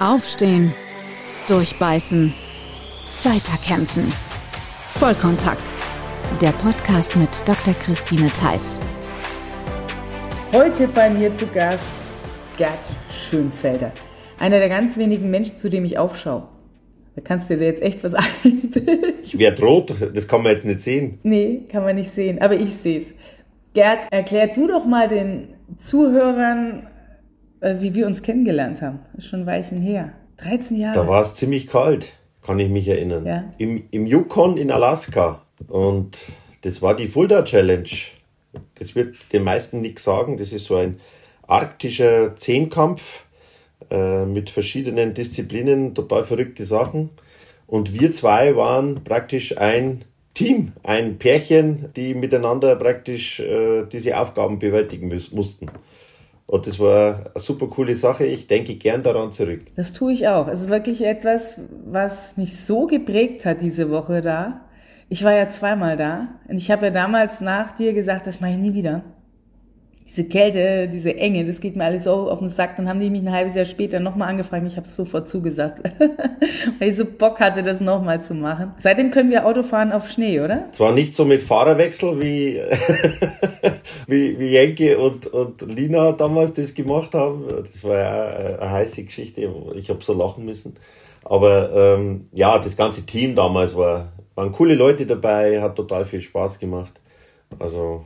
Aufstehen, durchbeißen, weiterkämpfen. Vollkontakt. Der Podcast mit Dr. Christine Theiss. Heute bei mir zu Gast Gerd Schönfelder. Einer der ganz wenigen Menschen, zu dem ich aufschaue. Da kannst du dir jetzt echt was einbilden. Ich werde rot, das kann man jetzt nicht sehen. Nee, kann man nicht sehen, aber ich sehe es. Gerd, erklär du doch mal den Zuhörern, wie wir uns kennengelernt haben. Ist schon ein Weilchen her. 13 Jahre. Da war es ziemlich kalt, kann ich mich erinnern. Ja. Im, Im Yukon in Alaska. Und das war die Fulda Challenge. Das wird den meisten nichts sagen. Das ist so ein arktischer Zehnkampf äh, mit verschiedenen Disziplinen, total verrückte Sachen. Und wir zwei waren praktisch ein Team, ein Pärchen, die miteinander praktisch äh, diese Aufgaben bewältigen mussten. Und das war eine super coole Sache. Ich denke gern daran zurück. Das tue ich auch. Es ist wirklich etwas, was mich so geprägt hat diese Woche da. Ich war ja zweimal da und ich habe ja damals nach dir gesagt, das mache ich nie wieder diese Kälte, diese Enge, das geht mir alles so auf den Sack. Dann haben die mich ein halbes Jahr später nochmal angefragt ich habe sofort zugesagt, weil ich so Bock hatte, das nochmal zu machen. Seitdem können wir Auto fahren auf Schnee, oder? Zwar nicht so mit Fahrerwechsel, wie, wie, wie Jenke und, und Lina damals das gemacht haben. Das war ja eine heiße Geschichte. Ich habe so lachen müssen. Aber ähm, ja, das ganze Team damals war, waren coole Leute dabei, hat total viel Spaß gemacht. Also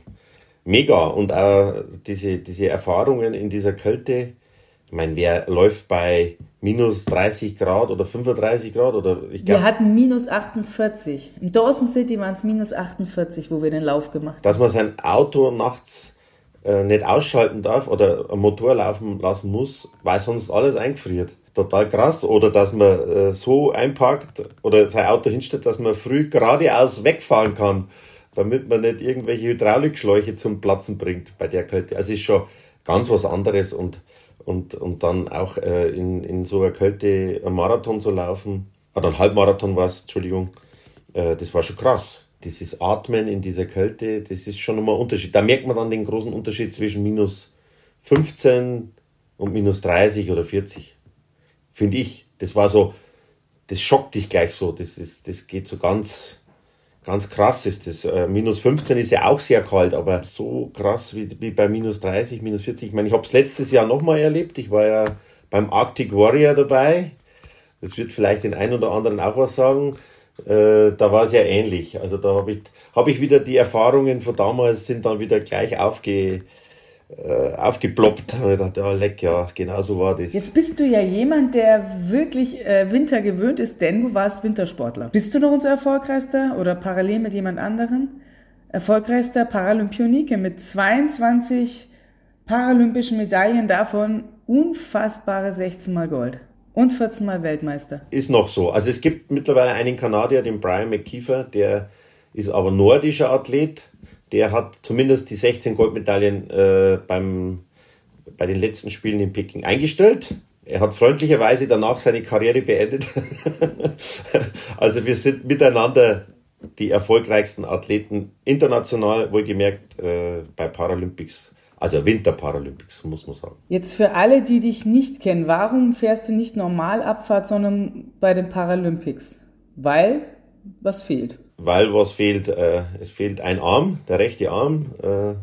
mega. Und auch diese, diese Erfahrungen in dieser Kälte. Ich meine, wer läuft bei minus 30 Grad oder 35 Grad oder ich glaub, Wir hatten minus 48. Im Dawson City waren es minus 48, wo wir den Lauf gemacht haben. Dass man sein Auto nachts äh, nicht ausschalten darf oder einen Motor laufen lassen muss, weil sonst alles eingefriert. Total krass. Oder dass man äh, so einpackt oder sein Auto hinstellt, dass man früh geradeaus wegfahren kann damit man nicht irgendwelche Hydraulikschläuche zum Platzen bringt bei der Kälte. Also ist schon ganz was anderes und, und, und dann auch äh, in, in so einer Kälte einen Marathon zu laufen, oder ein Halbmarathon war es, Entschuldigung, äh, das war schon krass. Dieses Atmen in dieser Kälte, das ist schon nochmal ein Unterschied. Da merkt man dann den großen Unterschied zwischen minus 15 und minus 30 oder 40. Finde ich. Das war so, das schockt dich gleich so. Das, ist, das geht so ganz, ganz krass ist das. Äh, minus 15 ist ja auch sehr kalt, aber so krass wie, wie bei minus 30, minus 40. Ich meine, ich habe es letztes Jahr nochmal erlebt. Ich war ja beim Arctic Warrior dabei. Das wird vielleicht den einen oder anderen auch was sagen. Äh, da war es ja ähnlich. Also da habe ich, hab ich wieder die Erfahrungen von damals sind dann wieder gleich aufge, äh, aufgeploppt. Und ich dachte, oh leck, ja, genau so war das. Jetzt bist du ja jemand, der wirklich äh, Winter gewöhnt ist, denn du warst Wintersportler. Bist du noch unser erfolgreichster oder parallel mit jemand anderen erfolgreichster Paralympionike mit 22 paralympischen Medaillen, davon unfassbare 16 mal Gold. Und 14 Mal Weltmeister. Ist noch so. Also es gibt mittlerweile einen Kanadier, den Brian McKeefer, der ist aber nordischer Athlet der hat zumindest die 16 Goldmedaillen äh, beim, bei den letzten Spielen in Peking eingestellt. Er hat freundlicherweise danach seine Karriere beendet. also wir sind miteinander die erfolgreichsten Athleten international, wohlgemerkt äh, bei Paralympics. Also Winterparalympics, muss man sagen. Jetzt für alle, die dich nicht kennen, warum fährst du nicht normal Abfahrt, sondern bei den Paralympics? Weil was fehlt? Weil was fehlt, äh, es fehlt ein Arm, der rechte Arm äh,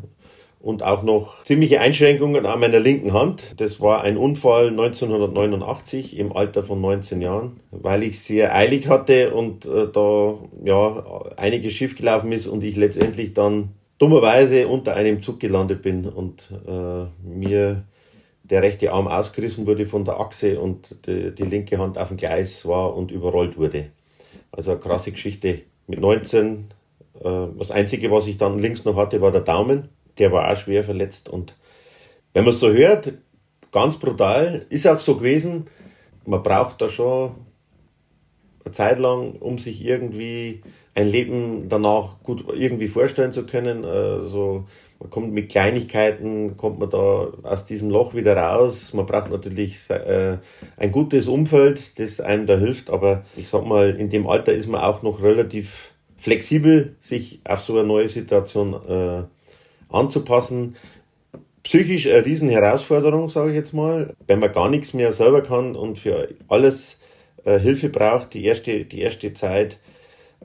und auch noch ziemliche Einschränkungen an meiner linken Hand. Das war ein Unfall 1989 im Alter von 19 Jahren, weil ich sehr eilig hatte und äh, da ja einiges schief gelaufen ist und ich letztendlich dann dummerweise unter einem Zug gelandet bin und äh, mir der rechte Arm ausgerissen wurde von der Achse und die, die linke Hand auf dem Gleis war und überrollt wurde. Also eine krasse Geschichte mit 19. Äh, das Einzige, was ich dann links noch hatte, war der Daumen. Der war auch schwer verletzt. Und wenn man es so hört, ganz brutal, ist auch so gewesen, man braucht da schon eine Zeit lang, um sich irgendwie ein Leben danach gut irgendwie vorstellen zu können. Also man kommt mit Kleinigkeiten, kommt man da aus diesem Loch wieder raus. Man braucht natürlich äh, ein gutes Umfeld, das einem da hilft. Aber ich sag mal, in dem Alter ist man auch noch relativ flexibel, sich auf so eine neue Situation äh, anzupassen. psychisch eine riesen Herausforderung, sage ich jetzt mal, wenn man gar nichts mehr selber kann und für alles äh, Hilfe braucht, die erste, die erste Zeit,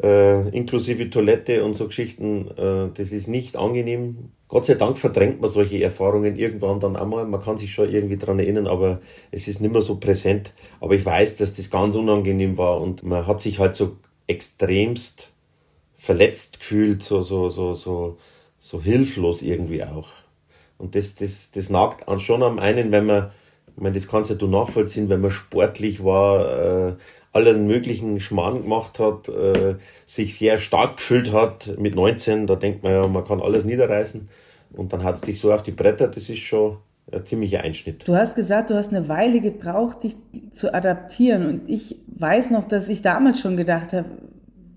äh, inklusive Toilette und so Geschichten, äh, das ist nicht angenehm. Gott sei Dank verdrängt man solche Erfahrungen irgendwann dann einmal. Man kann sich schon irgendwie dran erinnern, aber es ist nicht mehr so präsent. Aber ich weiß, dass das ganz unangenehm war und man hat sich halt so extremst verletzt gefühlt, so, so, so, so, so hilflos irgendwie auch. Und das, das, das nagt schon am einen, wenn man, ich meine, das kannst ja du nachvollziehen, wenn man sportlich war, äh, allen möglichen Schmarrn gemacht hat, äh, sich sehr stark gefühlt hat mit 19, da denkt man ja, man kann alles niederreißen. Und dann hat es dich so auf die Bretter, das ist schon ein ziemlicher Einschnitt. Du hast gesagt, du hast eine Weile gebraucht, dich zu adaptieren. Und ich weiß noch, dass ich damals schon gedacht habe,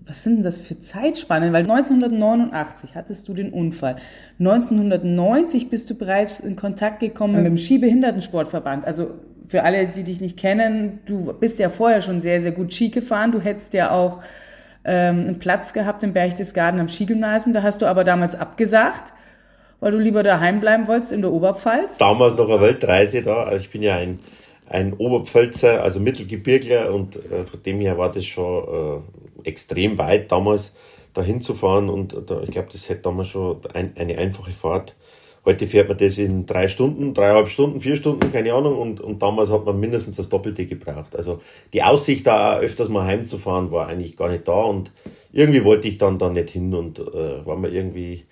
was sind denn das für Zeitspannen? Weil 1989 hattest du den Unfall. 1990 bist du bereits in Kontakt gekommen mit dem Skibehindertensportverband. Also für alle, die dich nicht kennen, du bist ja vorher schon sehr, sehr gut Ski gefahren. Du hättest ja auch ähm, einen Platz gehabt im Berchtesgaden am Skigymnasium. Da hast du aber damals abgesagt, weil du lieber daheim bleiben wolltest in der Oberpfalz. Damals noch eine Weltreise da. Also ich bin ja ein, ein Oberpfälzer, also Mittelgebirgler und äh, von dem her war das schon äh, extrem weit damals dahin zu fahren und da, ich glaube, das hätte damals schon ein, eine einfache Fahrt. Heute fährt man das in drei Stunden, dreieinhalb Stunden, vier Stunden, keine Ahnung, und, und damals hat man mindestens das Doppelte gebraucht. Also die Aussicht da öfters mal heimzufahren war eigentlich gar nicht da und irgendwie wollte ich dann da nicht hin und äh, war mir irgendwie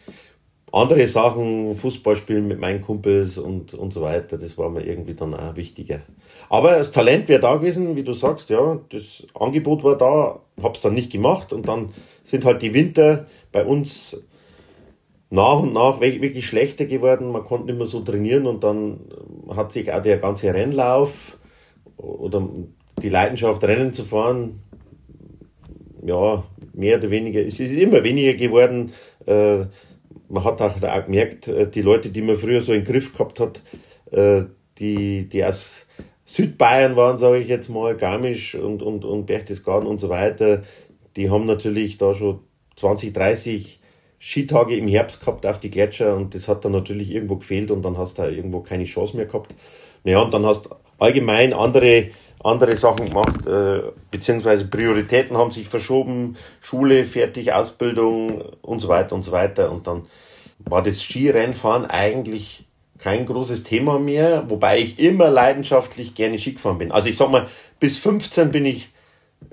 andere Sachen, Fußball spielen mit meinen Kumpels und, und so weiter, das war mir irgendwie dann auch wichtiger. Aber das Talent wäre da gewesen, wie du sagst, ja, das Angebot war da, hab's dann nicht gemacht und dann sind halt die Winter bei uns nach und nach wirklich schlechter geworden. Man konnte nicht mehr so trainieren und dann hat sich auch der ganze Rennlauf oder die Leidenschaft, Rennen zu fahren, ja, mehr oder weniger, es ist immer weniger geworden. Äh, man hat auch, gemerkt, äh, die Leute, die man früher so im Griff gehabt hat, äh, die, die aus Südbayern waren, sage ich jetzt mal, Garmisch und, und, und Berchtesgaden und so weiter, die haben natürlich da schon 20, 30 Skitage im Herbst gehabt auf die Gletscher und das hat dann natürlich irgendwo gefehlt und dann hast du da irgendwo keine Chance mehr gehabt. Naja, und dann hast allgemein andere, andere Sachen gemacht, äh, beziehungsweise Prioritäten haben sich verschoben, Schule, fertig, Ausbildung und so weiter und so weiter. Und dann war das Skirennfahren eigentlich kein großes Thema mehr, wobei ich immer leidenschaftlich gerne Ski gefahren bin. Also ich sag mal, bis 15 bin ich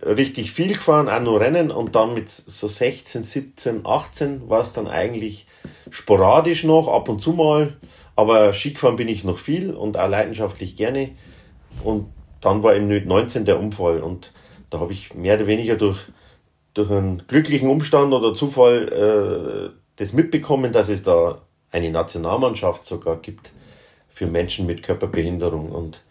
richtig viel gefahren, auch nur Rennen und dann mit so 16, 17, 18 war es dann eigentlich sporadisch noch, ab und zu mal, aber Skifahren bin ich noch viel und auch leidenschaftlich gerne und dann war im 19 der Unfall und da habe ich mehr oder weniger durch, durch einen glücklichen Umstand oder Zufall äh, das mitbekommen, dass es da eine Nationalmannschaft sogar gibt für Menschen mit Körperbehinderung. Und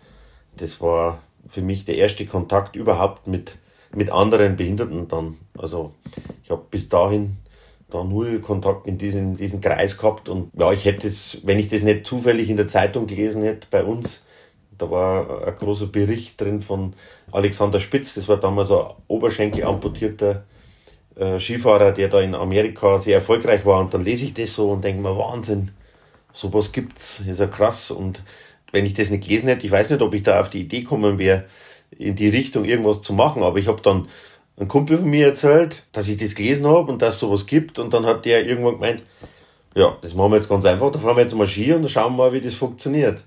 das war für mich der erste Kontakt überhaupt mit, mit anderen Behinderten dann. Also ich habe bis dahin da null Kontakt in diesen, diesen Kreis gehabt. Und ja, ich hätte es, wenn ich das nicht zufällig in der Zeitung gelesen hätte bei uns, da war ein großer Bericht drin von Alexander Spitz, das war damals ein Oberschenkel amputierter äh, Skifahrer, der da in Amerika sehr erfolgreich war. Und dann lese ich das so und denke mir, Wahnsinn, sowas gibt's, ist ja krass. Und wenn ich das nicht gelesen hätte, ich weiß nicht, ob ich da auf die Idee kommen wäre, in die Richtung irgendwas zu machen. Aber ich habe dann ein Kumpel von mir erzählt, dass ich das gelesen habe und dass es sowas gibt. Und dann hat der irgendwann gemeint, ja, das machen wir jetzt ganz einfach, da fahren wir jetzt mal Ski und dann schauen wir mal, wie das funktioniert.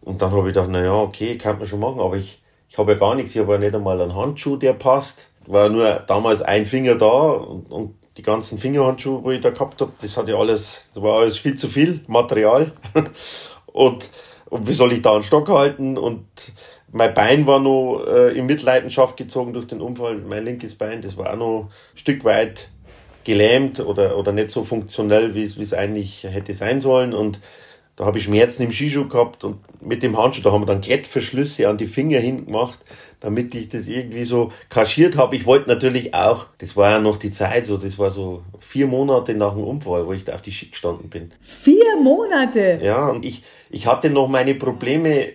Und dann habe ich gedacht, naja, okay, kann man schon machen, aber ich, ich habe ja gar nichts, ich habe ja nicht einmal einen Handschuh, der passt war nur damals ein Finger da und, und die ganzen Fingerhandschuhe, wo ich da gehabt habe, das hatte alles, das war alles viel zu viel Material. und, und wie soll ich da einen Stock halten? Und mein Bein war noch äh, in Mitleidenschaft gezogen durch den Unfall. Mein linkes Bein, das war auch noch ein Stück weit gelähmt oder, oder nicht so funktionell, wie es, eigentlich hätte sein sollen. Und da habe ich Schmerzen im Skischuh gehabt und mit dem Handschuh, da haben wir dann Klettverschlüsse an die Finger hin gemacht damit ich das irgendwie so kaschiert habe. Ich wollte natürlich auch, das war ja noch die Zeit, so das war so vier Monate nach dem Unfall, wo ich da auf die Schick gestanden bin. Vier Monate? Ja, und ich, ich hatte noch meine Probleme,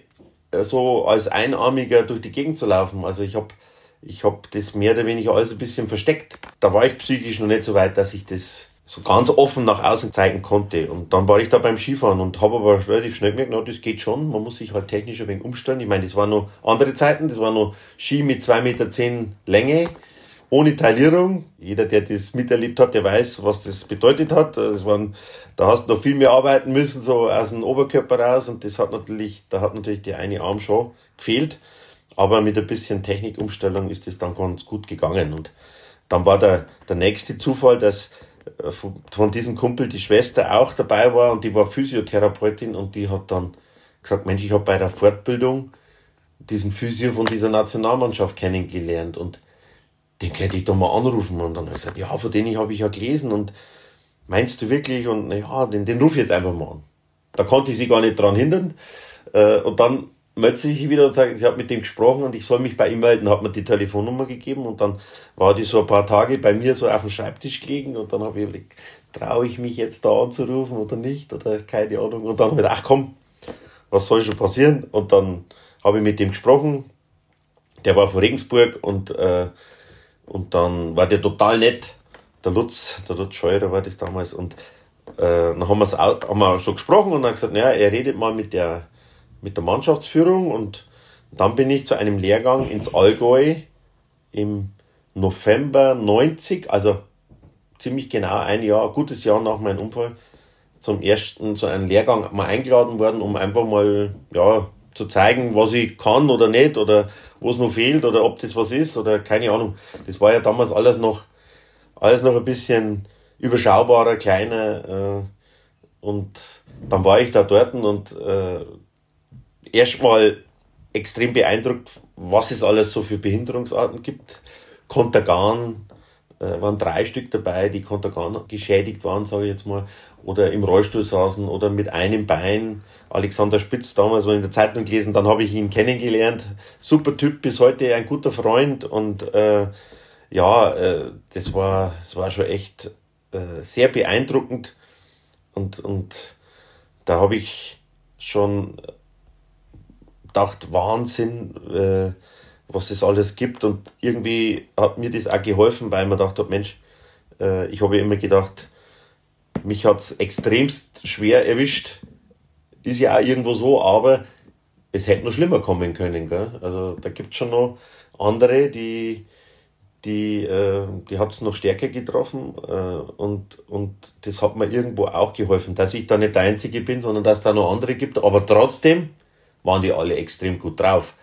so als Einarmiger durch die Gegend zu laufen. Also ich habe ich hab das mehr oder weniger alles ein bisschen versteckt. Da war ich psychisch noch nicht so weit, dass ich das so ganz offen nach außen zeigen konnte. Und dann war ich da beim Skifahren und habe aber relativ schnell gemerkt, na, das geht schon. Man muss sich halt technisch ein wenig umstellen. Ich meine, das waren noch andere Zeiten. Das war noch Ski mit zwei Meter zehn Länge, ohne Taillierung. Jeder, der das miterlebt hat, der weiß, was das bedeutet hat. Das waren, da hast du noch viel mehr arbeiten müssen, so aus dem Oberkörper raus. Und das hat natürlich, da hat natürlich der eine Arm schon gefehlt. Aber mit ein bisschen Technikumstellung ist das dann ganz gut gegangen. Und dann war der, der nächste Zufall, dass äh, von, von diesem Kumpel die Schwester auch dabei war und die war Physiotherapeutin und die hat dann gesagt, Mensch, ich habe bei der Fortbildung diesen Physio von dieser Nationalmannschaft kennengelernt und den könnte ich doch mal anrufen. Und dann habe ich gesagt, ja, von denen habe ich ja gelesen und meinst du wirklich? Und ja, den, den rufe ich jetzt einfach mal an. Da konnte ich sie gar nicht dran hindern. Äh, und dann meldet sich wieder und sagt, ich habe mit dem gesprochen und ich soll mich bei ihm melden, hat mir die Telefonnummer gegeben und dann war die so ein paar Tage bei mir so auf dem Schreibtisch gelegen und dann habe ich überlegt, traue ich mich jetzt da anzurufen oder nicht oder keine Ahnung und dann habe ich gedacht, ach komm, was soll schon passieren und dann habe ich mit dem gesprochen, der war von Regensburg und, äh, und dann war der total nett, der Lutz, der Lutz Scheurer war das damals. Und äh, dann haben, auch, haben wir schon gesprochen und dann gesagt, naja, er redet mal mit der mit der Mannschaftsführung. Und dann bin ich zu einem Lehrgang ins Allgäu im November 90, also ziemlich genau ein Jahr, gutes Jahr nach meinem Unfall, zum ersten zu einem Lehrgang mal eingeladen worden, um einfach mal ja, zu zeigen, was ich kann oder nicht oder wo es noch fehlt oder ob das was ist oder keine Ahnung. Das war ja damals alles noch, alles noch ein bisschen überschaubarer, kleiner äh, und dann war ich da dort und äh, erstmal extrem beeindruckt, was es alles so für Behinderungsarten gibt. Kontergan waren drei Stück dabei, die Kontergan geschädigt waren, sage ich jetzt mal, oder im Rollstuhl saßen oder mit einem Bein. Alexander Spitz damals war in der Zeitung gelesen, dann habe ich ihn kennengelernt. Super Typ, bis heute ein guter Freund und äh, ja, äh, das war, das war schon echt äh, sehr beeindruckend und, und da habe ich schon gedacht, Wahnsinn, äh, was es alles gibt. Und irgendwie hat mir das auch geholfen, weil man dachte, Mensch, äh, ich habe immer gedacht, mich hat es extremst schwer erwischt. Ist ja auch irgendwo so, aber es hätte noch schlimmer kommen können. Gell? Also da gibt es schon noch andere, die, die, äh, die hat es noch stärker getroffen äh, und, und das hat mir irgendwo auch geholfen, dass ich da nicht der Einzige bin, sondern dass da noch andere gibt. Aber trotzdem waren die alle extrem gut drauf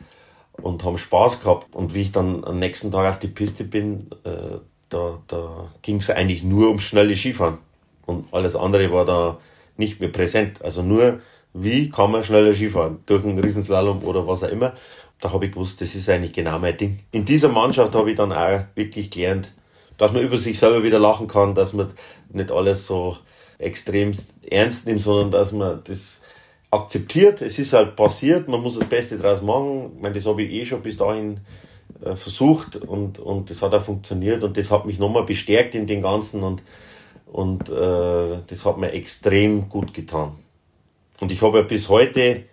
und haben Spaß gehabt. Und wie ich dann am nächsten Tag auf die Piste bin, äh, da, da ging es eigentlich nur ums schnelle Skifahren. Und alles andere war da nicht mehr präsent. Also nur, wie kann man schneller Skifahren? Durch einen Riesenslalom oder was auch immer. Da habe ich gewusst, das ist eigentlich genau mein Ding. In dieser Mannschaft habe ich dann auch wirklich gelernt, dass man über sich selber wieder lachen kann, dass man nicht alles so extrem ernst nimmt, sondern dass man das akzeptiert, es ist halt passiert, man muss das Beste daraus machen. Ich meine, das habe ich eh schon bis dahin äh, versucht und, und das hat auch funktioniert und das hat mich nochmal bestärkt in den Ganzen und, und äh, das hat mir extrem gut getan. Und ich habe ja bis heute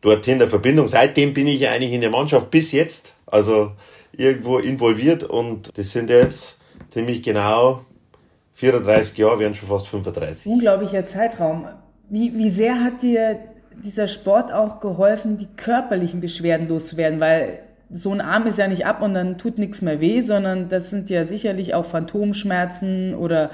dorthin eine Verbindung. Seitdem bin ich ja eigentlich in der Mannschaft bis jetzt, also irgendwo involviert und das sind jetzt ziemlich genau 34 Jahre, werden schon fast 35. Unglaublicher Zeitraum. Wie, wie sehr hat dir dieser Sport auch geholfen, die körperlichen Beschwerden loszuwerden, weil so ein Arm ist ja nicht ab und dann tut nichts mehr weh, sondern das sind ja sicherlich auch Phantomschmerzen oder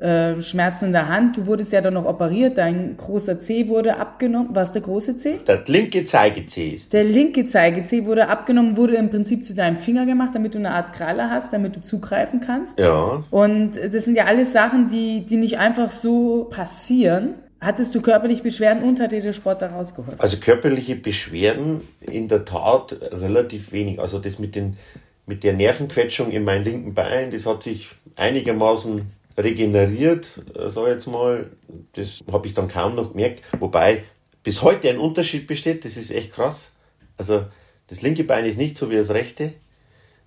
äh, Schmerzen in der Hand. Du wurdest ja dann noch operiert, dein großer C wurde abgenommen. Was der große C? Der linke Zeigezeh ist. Der linke Zeigezeh wurde abgenommen, wurde im Prinzip zu deinem Finger gemacht, damit du eine Art Kralle hast, damit du zugreifen kannst. Ja. Und das sind ja alles Sachen, die, die nicht einfach so passieren. Hattest du körperliche Beschwerden und hat dir der Sport da rausgeholfen? Also körperliche Beschwerden in der Tat relativ wenig. Also das mit, den, mit der Nervenquetschung in meinem linken Bein, das hat sich einigermaßen regeneriert, sag ich jetzt mal. Das habe ich dann kaum noch gemerkt. Wobei bis heute ein Unterschied besteht, das ist echt krass. Also das linke Bein ist nicht so wie das rechte.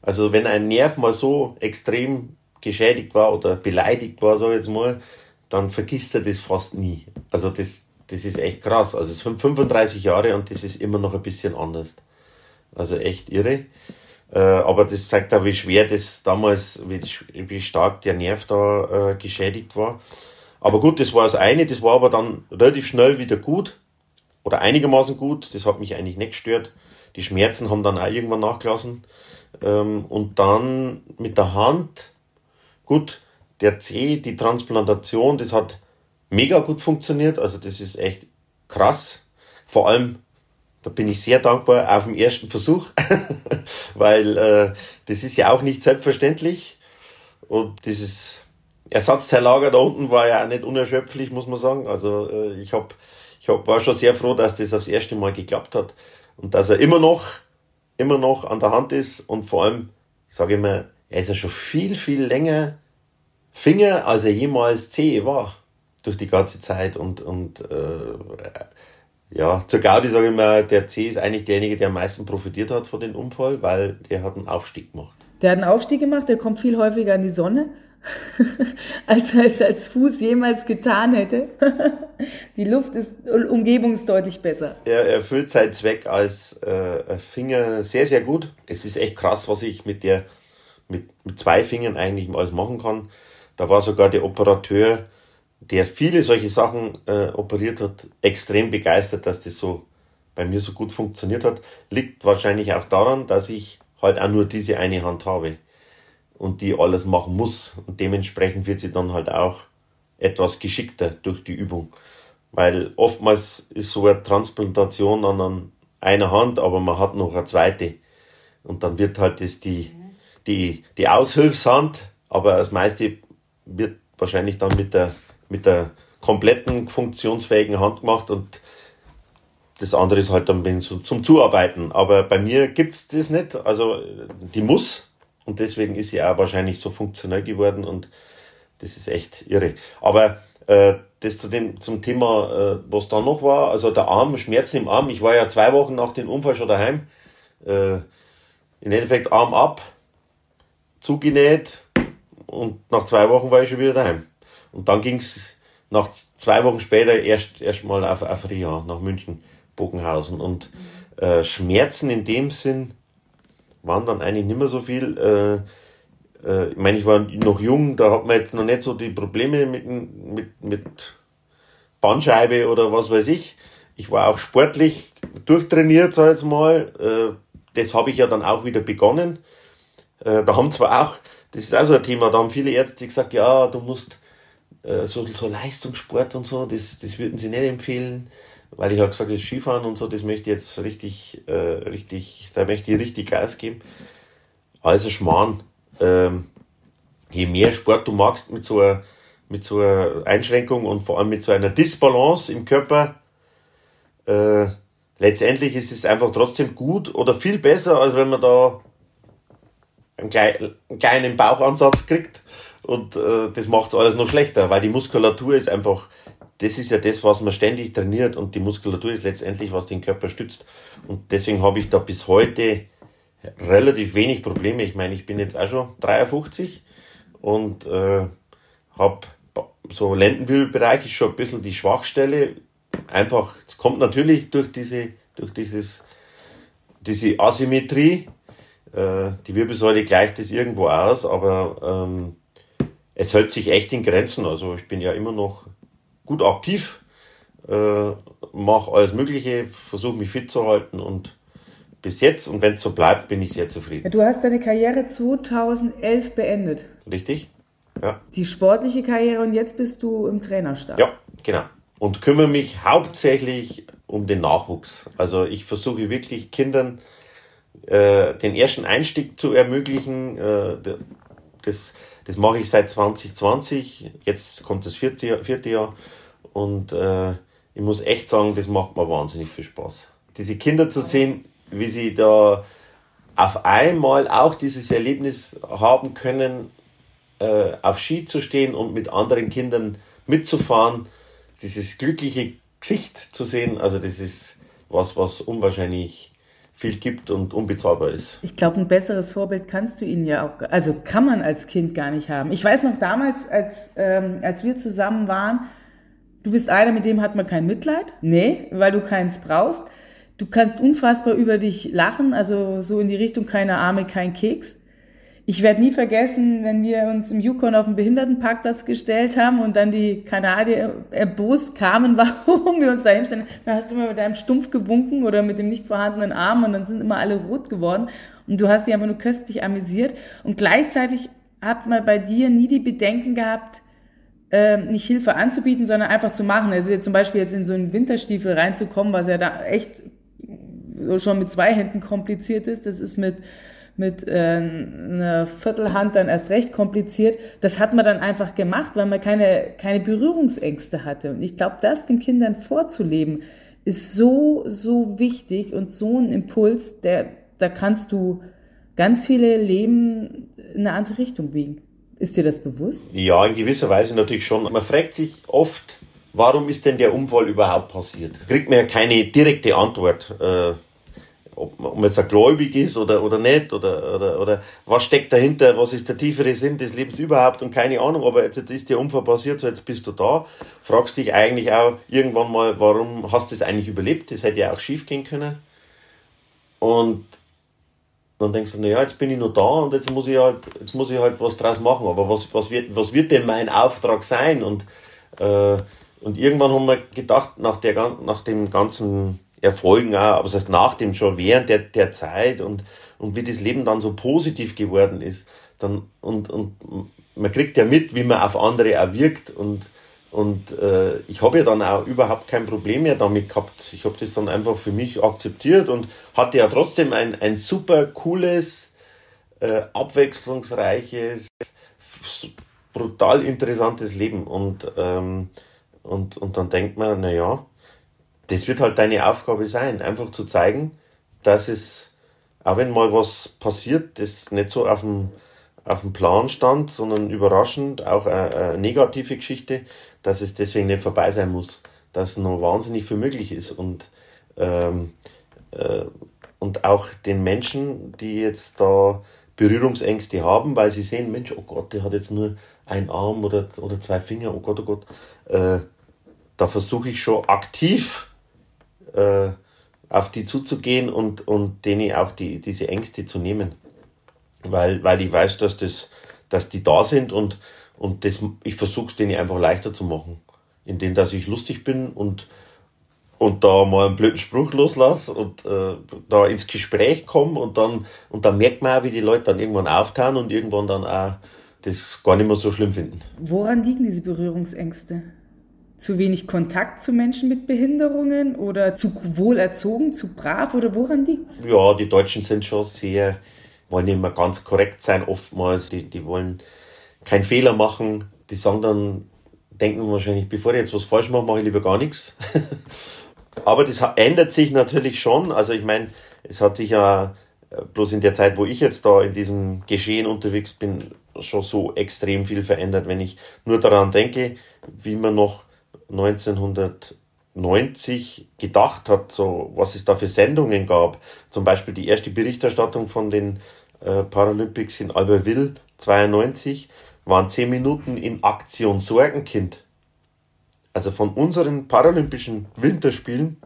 Also wenn ein Nerv mal so extrem geschädigt war oder beleidigt war, sag ich jetzt mal, dann vergisst er das fast nie. Also das, das ist echt krass. Also es sind 35 Jahre und das ist immer noch ein bisschen anders. Also echt irre. Äh, aber das zeigt auch, wie schwer das damals, wie, stark der Nerv da äh, geschädigt war. Aber gut, das war das eine, das war aber dann relativ schnell wieder gut oder einigermaßen gut. Das hat mich eigentlich nicht gestört. Die Schmerzen haben dann auch irgendwann nachgelassen. Ähm, und dann mit der Hand, gut, der C, die Transplantation, das hat mega gut funktioniert. Also das ist echt krass. Vor allem, da bin ich sehr dankbar auf dem ersten Versuch, weil äh, das ist ja auch nicht selbstverständlich. Und dieses Ersatzteillager da unten war ja auch nicht unerschöpflich, muss man sagen. Also äh, ich hab, ich hab, war schon sehr froh, dass das das erste Mal geklappt hat und dass er immer noch, immer noch an der Hand ist und vor allem, sage ich mal, er ist ja schon viel, viel länger Finger, als er jemals Zehe war durch die ganze Zeit und, und äh, ja, zur Gaudi sage ich mal, der C ist eigentlich derjenige, der am meisten profitiert hat von dem Unfall, weil der hat einen Aufstieg gemacht. Der hat einen Aufstieg gemacht, der kommt viel häufiger an die Sonne, als er es als Fuß jemals getan hätte. die Luft ist, Umgebung ist deutlich besser. Er erfüllt seinen Zweck als äh, Finger sehr, sehr gut. Es ist echt krass, was ich mit der, mit, mit zwei Fingern eigentlich alles machen kann. Da war sogar der Operateur, der viele solche Sachen äh, operiert hat, extrem begeistert, dass das so bei mir so gut funktioniert hat. Liegt wahrscheinlich auch daran, dass ich halt auch nur diese eine Hand habe und die alles machen muss. Und dementsprechend wird sie dann halt auch etwas geschickter durch die Übung. Weil oftmals ist so eine Transplantation an einer Hand, aber man hat noch eine zweite. Und dann wird halt das die, die, die Aushilfshand, aber das meiste wird wahrscheinlich dann mit der mit der kompletten funktionsfähigen Hand gemacht und das andere ist halt dann zum, zum Zuarbeiten. Aber bei mir gibt's das nicht. Also die muss und deswegen ist sie auch wahrscheinlich so funktionell geworden und das ist echt irre. Aber äh, das zu dem, zum Thema, äh, was da noch war, also der Arm, Schmerzen im Arm. Ich war ja zwei Wochen nach dem Unfall schon daheim. Äh, Im Endeffekt Arm ab, zugenäht und nach zwei Wochen war ich schon wieder daheim. Und dann ging es nach zwei Wochen später erst erstmal auf, auf Ria, nach München, Bogenhausen. Und äh, Schmerzen in dem Sinn waren dann eigentlich nicht mehr so viel. Äh, äh, ich meine, ich war noch jung, da hat man jetzt noch nicht so die Probleme mit, mit, mit Bandscheibe oder was weiß ich. Ich war auch sportlich durchtrainiert, sag ich jetzt mal. Äh, das habe ich ja dann auch wieder begonnen. Äh, da haben zwar auch, das ist auch so ein Thema, da haben viele Ärzte gesagt, ja, du musst äh, so, so Leistungssport und so, das, das würden sie nicht empfehlen, weil ich habe gesagt, das Skifahren und so, das möchte ich jetzt richtig, äh, richtig, da möchte ich richtig Gas geben. Also Schmarrn, ähm, je mehr Sport du magst mit so einer, mit so einer Einschränkung und vor allem mit so einer Disbalance im Körper, äh, letztendlich ist es einfach trotzdem gut oder viel besser, als wenn man da einen, kleinen Bauchansatz kriegt und äh, das macht alles noch schlechter, weil die Muskulatur ist einfach, das ist ja das, was man ständig trainiert und die Muskulatur ist letztendlich, was den Körper stützt. Und deswegen habe ich da bis heute relativ wenig Probleme. Ich meine, ich bin jetzt auch schon 53 und äh, habe so Lendenwirbelbereich ist schon ein bisschen die Schwachstelle. Einfach, es kommt natürlich durch diese, durch dieses, diese Asymmetrie. Äh, die Wirbelsäule gleicht das irgendwo aus, aber ähm, es hält sich echt in Grenzen. Also ich bin ja immer noch gut aktiv, äh, mache alles Mögliche, versuche mich fit zu halten und bis jetzt, und wenn es so bleibt, bin ich sehr zufrieden. Du hast deine Karriere 2011 beendet. Richtig, ja. Die sportliche Karriere und jetzt bist du im Trainerstab. Ja, genau. Und kümmere mich hauptsächlich um den Nachwuchs. Also ich versuche wirklich Kindern äh, den ersten Einstieg zu ermöglichen. Äh, das das mache ich seit 2020. Jetzt kommt das vierte Jahr. Vierte Jahr und äh, ich muss echt sagen, das macht mir wahnsinnig viel Spaß. Diese Kinder zu sehen, wie sie da auf einmal auch dieses Erlebnis haben können, äh, auf Ski zu stehen und mit anderen Kindern mitzufahren, dieses glückliche Gesicht zu sehen, also das ist was, was unwahrscheinlich viel gibt und unbezahlbar ist. Ich glaube, ein besseres Vorbild kannst du ihnen ja auch, also kann man als Kind gar nicht haben. Ich weiß noch damals, als, ähm, als wir zusammen waren, du bist einer, mit dem hat man kein Mitleid. Nee, weil du keins brauchst. Du kannst unfassbar über dich lachen, also so in die Richtung keine Arme, kein Keks. Ich werde nie vergessen, wenn wir uns im Yukon auf den Behindertenparkplatz gestellt haben und dann die Kanadier erbost kamen, warum wir uns da hinstellen. Da hast du immer mit deinem Stumpf gewunken oder mit dem nicht vorhandenen Arm und dann sind immer alle rot geworden und du hast dich einfach nur köstlich amüsiert. Und gleichzeitig hat man bei dir nie die Bedenken gehabt, äh, nicht Hilfe anzubieten, sondern einfach zu machen. Also zum Beispiel jetzt in so einen Winterstiefel reinzukommen, was ja da echt schon mit zwei Händen kompliziert ist. Das ist mit mit äh, einer Viertelhand dann erst recht kompliziert. Das hat man dann einfach gemacht, weil man keine, keine Berührungsängste hatte. Und ich glaube, das den Kindern vorzuleben, ist so, so wichtig und so ein Impuls, der, da kannst du ganz viele Leben in eine andere Richtung biegen. Ist dir das bewusst? Ja, in gewisser Weise natürlich schon. Man fragt sich oft, warum ist denn der Unfall überhaupt passiert? Kriegt man ja keine direkte Antwort. Äh ob, man jetzt ein gläubig ist oder, oder nicht, oder, oder, oder was steckt dahinter, was ist der tiefere Sinn des Lebens überhaupt und keine Ahnung, aber jetzt, jetzt ist der Unfall passiert, so jetzt bist du da, fragst dich eigentlich auch irgendwann mal, warum hast du es eigentlich überlebt, das hätte ja auch schief gehen können. Und dann denkst du, naja, jetzt bin ich noch da und jetzt muss ich halt, jetzt muss ich halt was draus machen, aber was, was, wird, was wird denn mein Auftrag sein? Und, äh, und irgendwann haben wir gedacht, nach, der, nach dem ganzen Erfolgen auch, aber das heißt nach dem schon während der, der Zeit und, und wie das Leben dann so positiv geworden ist, dann und, und man kriegt ja mit, wie man auf andere auch wirkt und, und äh, ich habe ja dann auch überhaupt kein Problem mehr damit gehabt. Ich habe das dann einfach für mich akzeptiert und hatte ja trotzdem ein, ein super cooles, äh, abwechslungsreiches, brutal interessantes Leben. Und, ähm, und, und dann denkt man, naja, das wird halt deine Aufgabe sein, einfach zu zeigen, dass es, auch wenn mal was passiert, das nicht so auf dem, auf dem Plan stand, sondern überraschend, auch eine, eine negative Geschichte, dass es deswegen nicht vorbei sein muss, dass noch wahnsinnig viel möglich ist. Und, ähm, äh, und auch den Menschen, die jetzt da Berührungsängste haben, weil sie sehen, Mensch, oh Gott, der hat jetzt nur einen Arm oder, oder zwei Finger, oh Gott, oh Gott, äh, da versuche ich schon aktiv äh, auf die zuzugehen und, und denen auch die, diese Ängste zu nehmen. Weil, weil ich weiß, dass, das, dass die da sind und, und das, ich versuche es denen einfach leichter zu machen. Indem dass ich lustig bin und, und da mal einen blöden Spruch loslasse und äh, da ins Gespräch komme und dann, und dann merkt man auch, wie die Leute dann irgendwann auftauen und irgendwann dann auch das gar nicht mehr so schlimm finden. Woran liegen diese Berührungsängste? Zu wenig Kontakt zu Menschen mit Behinderungen oder zu wohl erzogen, zu brav oder woran liegt's? Ja, die Deutschen sind schon sehr, wollen immer ganz korrekt sein oftmals, die, die wollen keinen Fehler machen, die sagen dann, denken wahrscheinlich, bevor ich jetzt was falsch mache, mache ich lieber gar nichts. Aber das ändert sich natürlich schon, also ich meine, es hat sich ja äh, bloß in der Zeit, wo ich jetzt da in diesem Geschehen unterwegs bin, schon so extrem viel verändert, wenn ich nur daran denke, wie man noch 1990 gedacht hat, so was es da für Sendungen gab. Zum Beispiel die erste Berichterstattung von den äh, Paralympics in Albertville 92 waren zehn Minuten in Aktion Sorgenkind. Also von unseren Paralympischen Winterspielen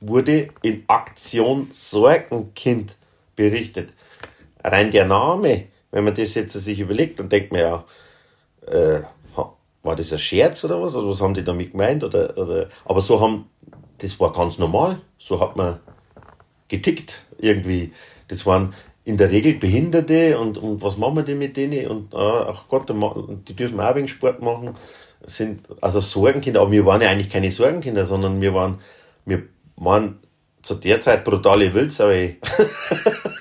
wurde in Aktion Sorgenkind berichtet. Rein der Name, wenn man das jetzt sich überlegt, dann denkt man ja, äh, war das ein Scherz oder was? Oder was haben die damit gemeint? Oder, oder, aber so haben, das war ganz normal. So hat man getickt irgendwie. Das waren in der Regel Behinderte und, und was machen wir denn mit denen? Und ah, ach Gott, die dürfen auch wegen Sport machen. Sind also Sorgenkinder, aber wir waren ja eigentlich keine Sorgenkinder, sondern wir waren, wir waren zu der Zeit brutale Wildsau.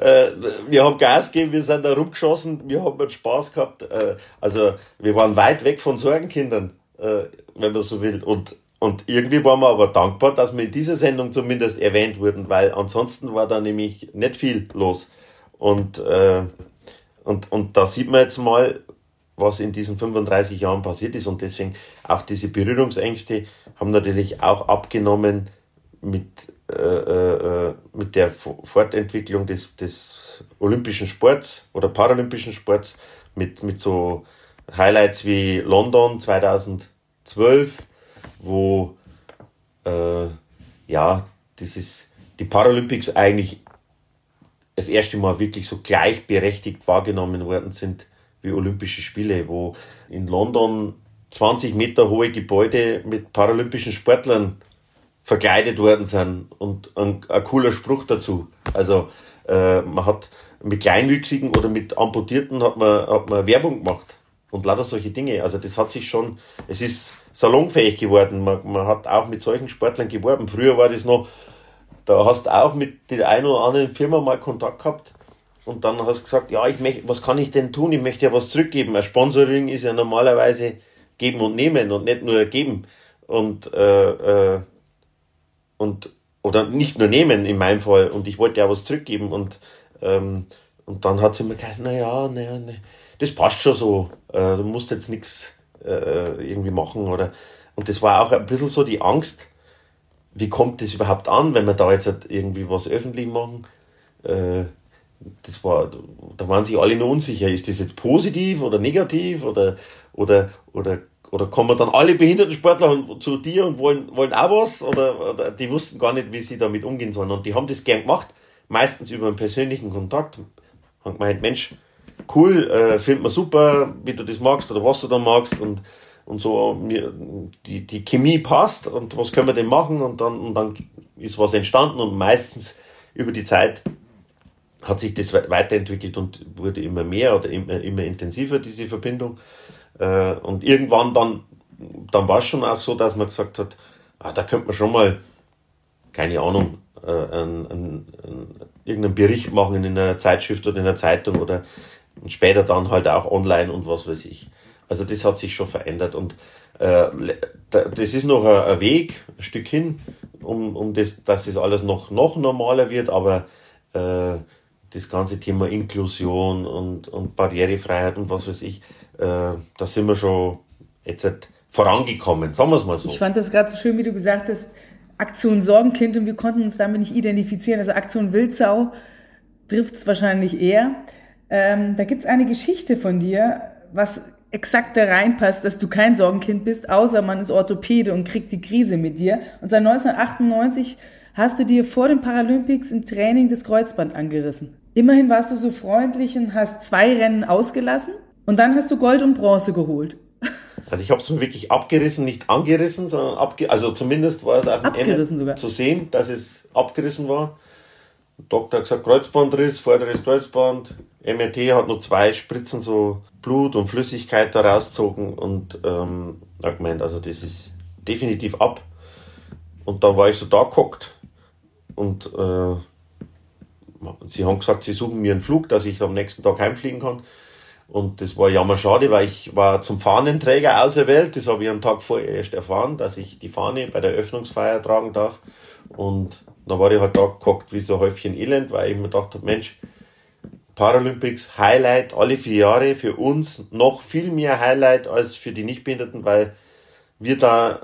Äh, wir haben Gas gegeben, wir sind da rumgeschossen, wir haben Spaß gehabt. Äh, also wir waren weit weg von Sorgenkindern, äh, wenn man so will. Und, und irgendwie waren wir aber dankbar, dass wir in dieser Sendung zumindest erwähnt wurden, weil ansonsten war da nämlich nicht viel los. Und, äh, und, und da sieht man jetzt mal, was in diesen 35 Jahren passiert ist. Und deswegen auch diese Berührungsängste haben natürlich auch abgenommen mit äh, äh, mit der Fortentwicklung des, des olympischen Sports oder paralympischen Sports, mit, mit so Highlights wie London 2012, wo äh, ja, das ist die Paralympics eigentlich das erste Mal wirklich so gleichberechtigt wahrgenommen worden sind wie Olympische Spiele, wo in London 20 Meter hohe Gebäude mit paralympischen Sportlern verkleidet worden sind und ein, ein cooler Spruch dazu. Also äh, man hat mit Kleinwüchsigen oder mit Amputierten hat man, hat man Werbung gemacht und lauter solche Dinge. Also das hat sich schon, es ist salonfähig geworden. Man, man hat auch mit solchen Sportlern geworben. Früher war das noch da hast du auch mit der einen oder anderen Firma mal Kontakt gehabt und dann hast du gesagt, ja, ich möchte, was kann ich denn tun? Ich möchte ja was zurückgeben. Ein Sponsoring ist ja normalerweise geben und nehmen und nicht nur geben und äh, äh, und oder nicht nur nehmen in meinem Fall und ich wollte ja was zurückgeben und ähm, und dann hat sie mir gesagt, naja, naja, nee, das passt schon so, äh, du musst jetzt nichts äh, irgendwie machen oder und das war auch ein bisschen so die Angst, wie kommt das überhaupt an, wenn wir da jetzt halt irgendwie was öffentlich machen? Äh, das war, da waren sich alle nur unsicher, ist das jetzt positiv oder negativ oder, oder, oder, oder kommen dann alle behinderten Sportler zu dir und wollen, wollen auch was? Oder, oder die wussten gar nicht, wie sie damit umgehen sollen. Und die haben das gern gemacht, meistens über einen persönlichen Kontakt, haben gemeint, Mensch, cool, äh, findet man super, wie du das magst oder was du da magst. Und und so mir, die, die Chemie passt und was können wir denn machen? Und dann, und dann ist was entstanden und meistens über die Zeit hat sich das weiterentwickelt und wurde immer mehr oder immer, immer intensiver, diese Verbindung. Äh, und irgendwann dann, dann war es schon auch so, dass man gesagt hat, ah, da könnte man schon mal, keine Ahnung, äh, einen, einen, irgendeinen Bericht machen in einer Zeitschrift oder in einer Zeitung oder später dann halt auch online und was weiß ich. Also das hat sich schon verändert und äh, das ist noch ein, ein, Weg, ein Stück hin, um, um das, dass das alles noch, noch normaler wird, aber äh, das ganze Thema Inklusion und, und Barrierefreiheit und was weiß ich, äh, da sind wir schon jetzt vorangekommen, sagen wir es mal so. Ich fand das gerade so schön, wie du gesagt hast, Aktion Sorgenkind und wir konnten uns damit nicht identifizieren. Also Aktion Wildsau trifft es wahrscheinlich eher. Ähm, da gibt es eine Geschichte von dir, was exakt da reinpasst, dass du kein Sorgenkind bist, außer man ist Orthopäde und kriegt die Krise mit dir. Und seit 1998 hast du dir vor den Paralympics im Training das Kreuzband angerissen. Immerhin warst du so freundlich und hast zwei Rennen ausgelassen und dann hast du Gold und Bronze geholt. Also ich habe es mir wirklich abgerissen, nicht angerissen, sondern abge also zumindest war es auf dem Ende zu sehen, dass es abgerissen war. Der Doktor hat gesagt, Kreuzbandriss, vorderes Kreuzband. MRT hat nur zwei Spritzen so Blut und Flüssigkeit da rausgezogen und ähm, hat gemeint, also das ist definitiv ab. Und dann war ich so da gehockt und äh, sie haben gesagt, sie suchen mir einen Flug, dass ich am nächsten Tag heimfliegen kann. Und das war jammer schade, weil ich war zum Fahnenträger auserwählt. Das habe ich am Tag vorher erst erfahren, dass ich die Fahne bei der Öffnungsfeier tragen darf. Und dann war ich halt da gehockt wie so ein Häufchen Elend, weil ich mir gedacht habe, Mensch, Paralympics Highlight alle vier Jahre, für uns noch viel mehr Highlight als für die Nichtbehinderten, weil wir da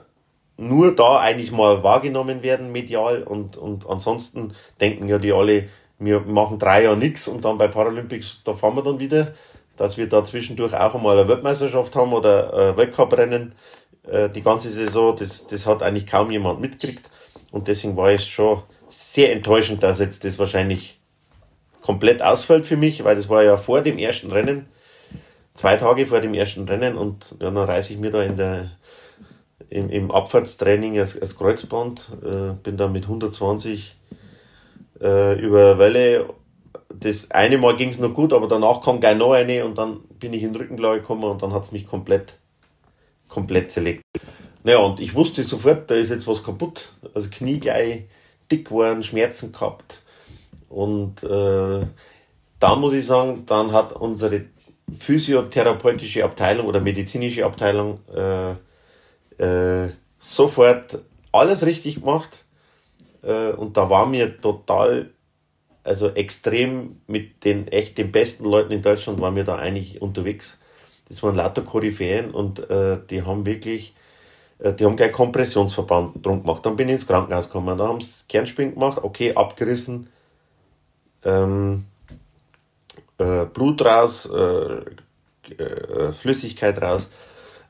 nur da eigentlich mal wahrgenommen werden medial und, und ansonsten denken ja die alle, wir machen drei Jahre nichts und dann bei Paralympics, da fahren wir dann wieder, dass wir da zwischendurch auch einmal eine Weltmeisterschaft haben oder ein Weltcuprennen äh, die ganze Saison, das, das hat eigentlich kaum jemand mitgekriegt und deswegen war es schon sehr enttäuschend, dass jetzt das wahrscheinlich komplett ausfällt für mich, weil das war ja vor dem ersten Rennen, zwei Tage vor dem ersten Rennen und ja, dann reiße ich mir da in der, im, im Abfahrtstraining das, das Kreuzband, äh, bin da mit 120 äh, über Welle. Das eine Mal ging es noch gut, aber danach kam gleich noch eine und dann bin ich in den Rückenlage gekommen und dann hat es mich komplett, komplett zerlegt. Naja, und ich wusste sofort, da ist jetzt was kaputt. Also Knie gleich dick geworden, Schmerzen gehabt und äh, da muss ich sagen, dann hat unsere physiotherapeutische Abteilung oder medizinische Abteilung äh, äh, sofort alles richtig gemacht. Äh, und da war mir total, also extrem mit den echt den besten Leuten in Deutschland waren wir da eigentlich unterwegs. Das waren lauter Koryphäen und äh, die haben wirklich, äh, die haben gleich Kompressionsverband drum gemacht. Dann bin ich ins Krankenhaus gekommen, da haben sie Kernspin gemacht, okay, abgerissen, ähm, äh, Blut raus, äh, äh, Flüssigkeit raus.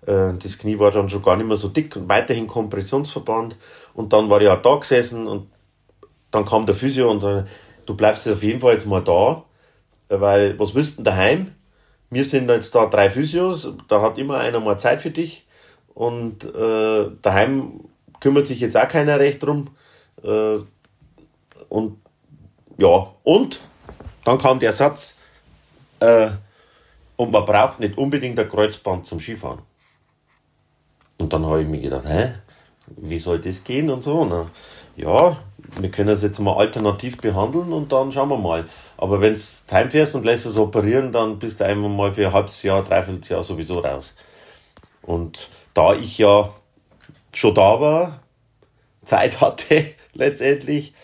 Äh, das Knie war dann schon gar nicht mehr so dick und weiterhin Kompressionsverband. Und dann war ich auch da gesessen und dann kam der Physio und sagte, du bleibst jetzt auf jeden Fall jetzt mal da, weil was willst du denn daheim? Wir sind jetzt da drei Physios, da hat immer einer mal Zeit für dich und äh, daheim kümmert sich jetzt auch keiner recht drum. Äh, und ja, und dann kam der Satz, äh, und man braucht nicht unbedingt ein Kreuzband zum Skifahren. Und dann habe ich mir gedacht, hä, wie soll das gehen und so. Na, ja, wir können es jetzt mal alternativ behandeln und dann schauen wir mal. Aber wenn es heimfährst und lässt es operieren, dann bist du einmal mal für ein halbes Jahr, dreiviertel Jahr sowieso raus. Und da ich ja schon da war, Zeit hatte letztendlich,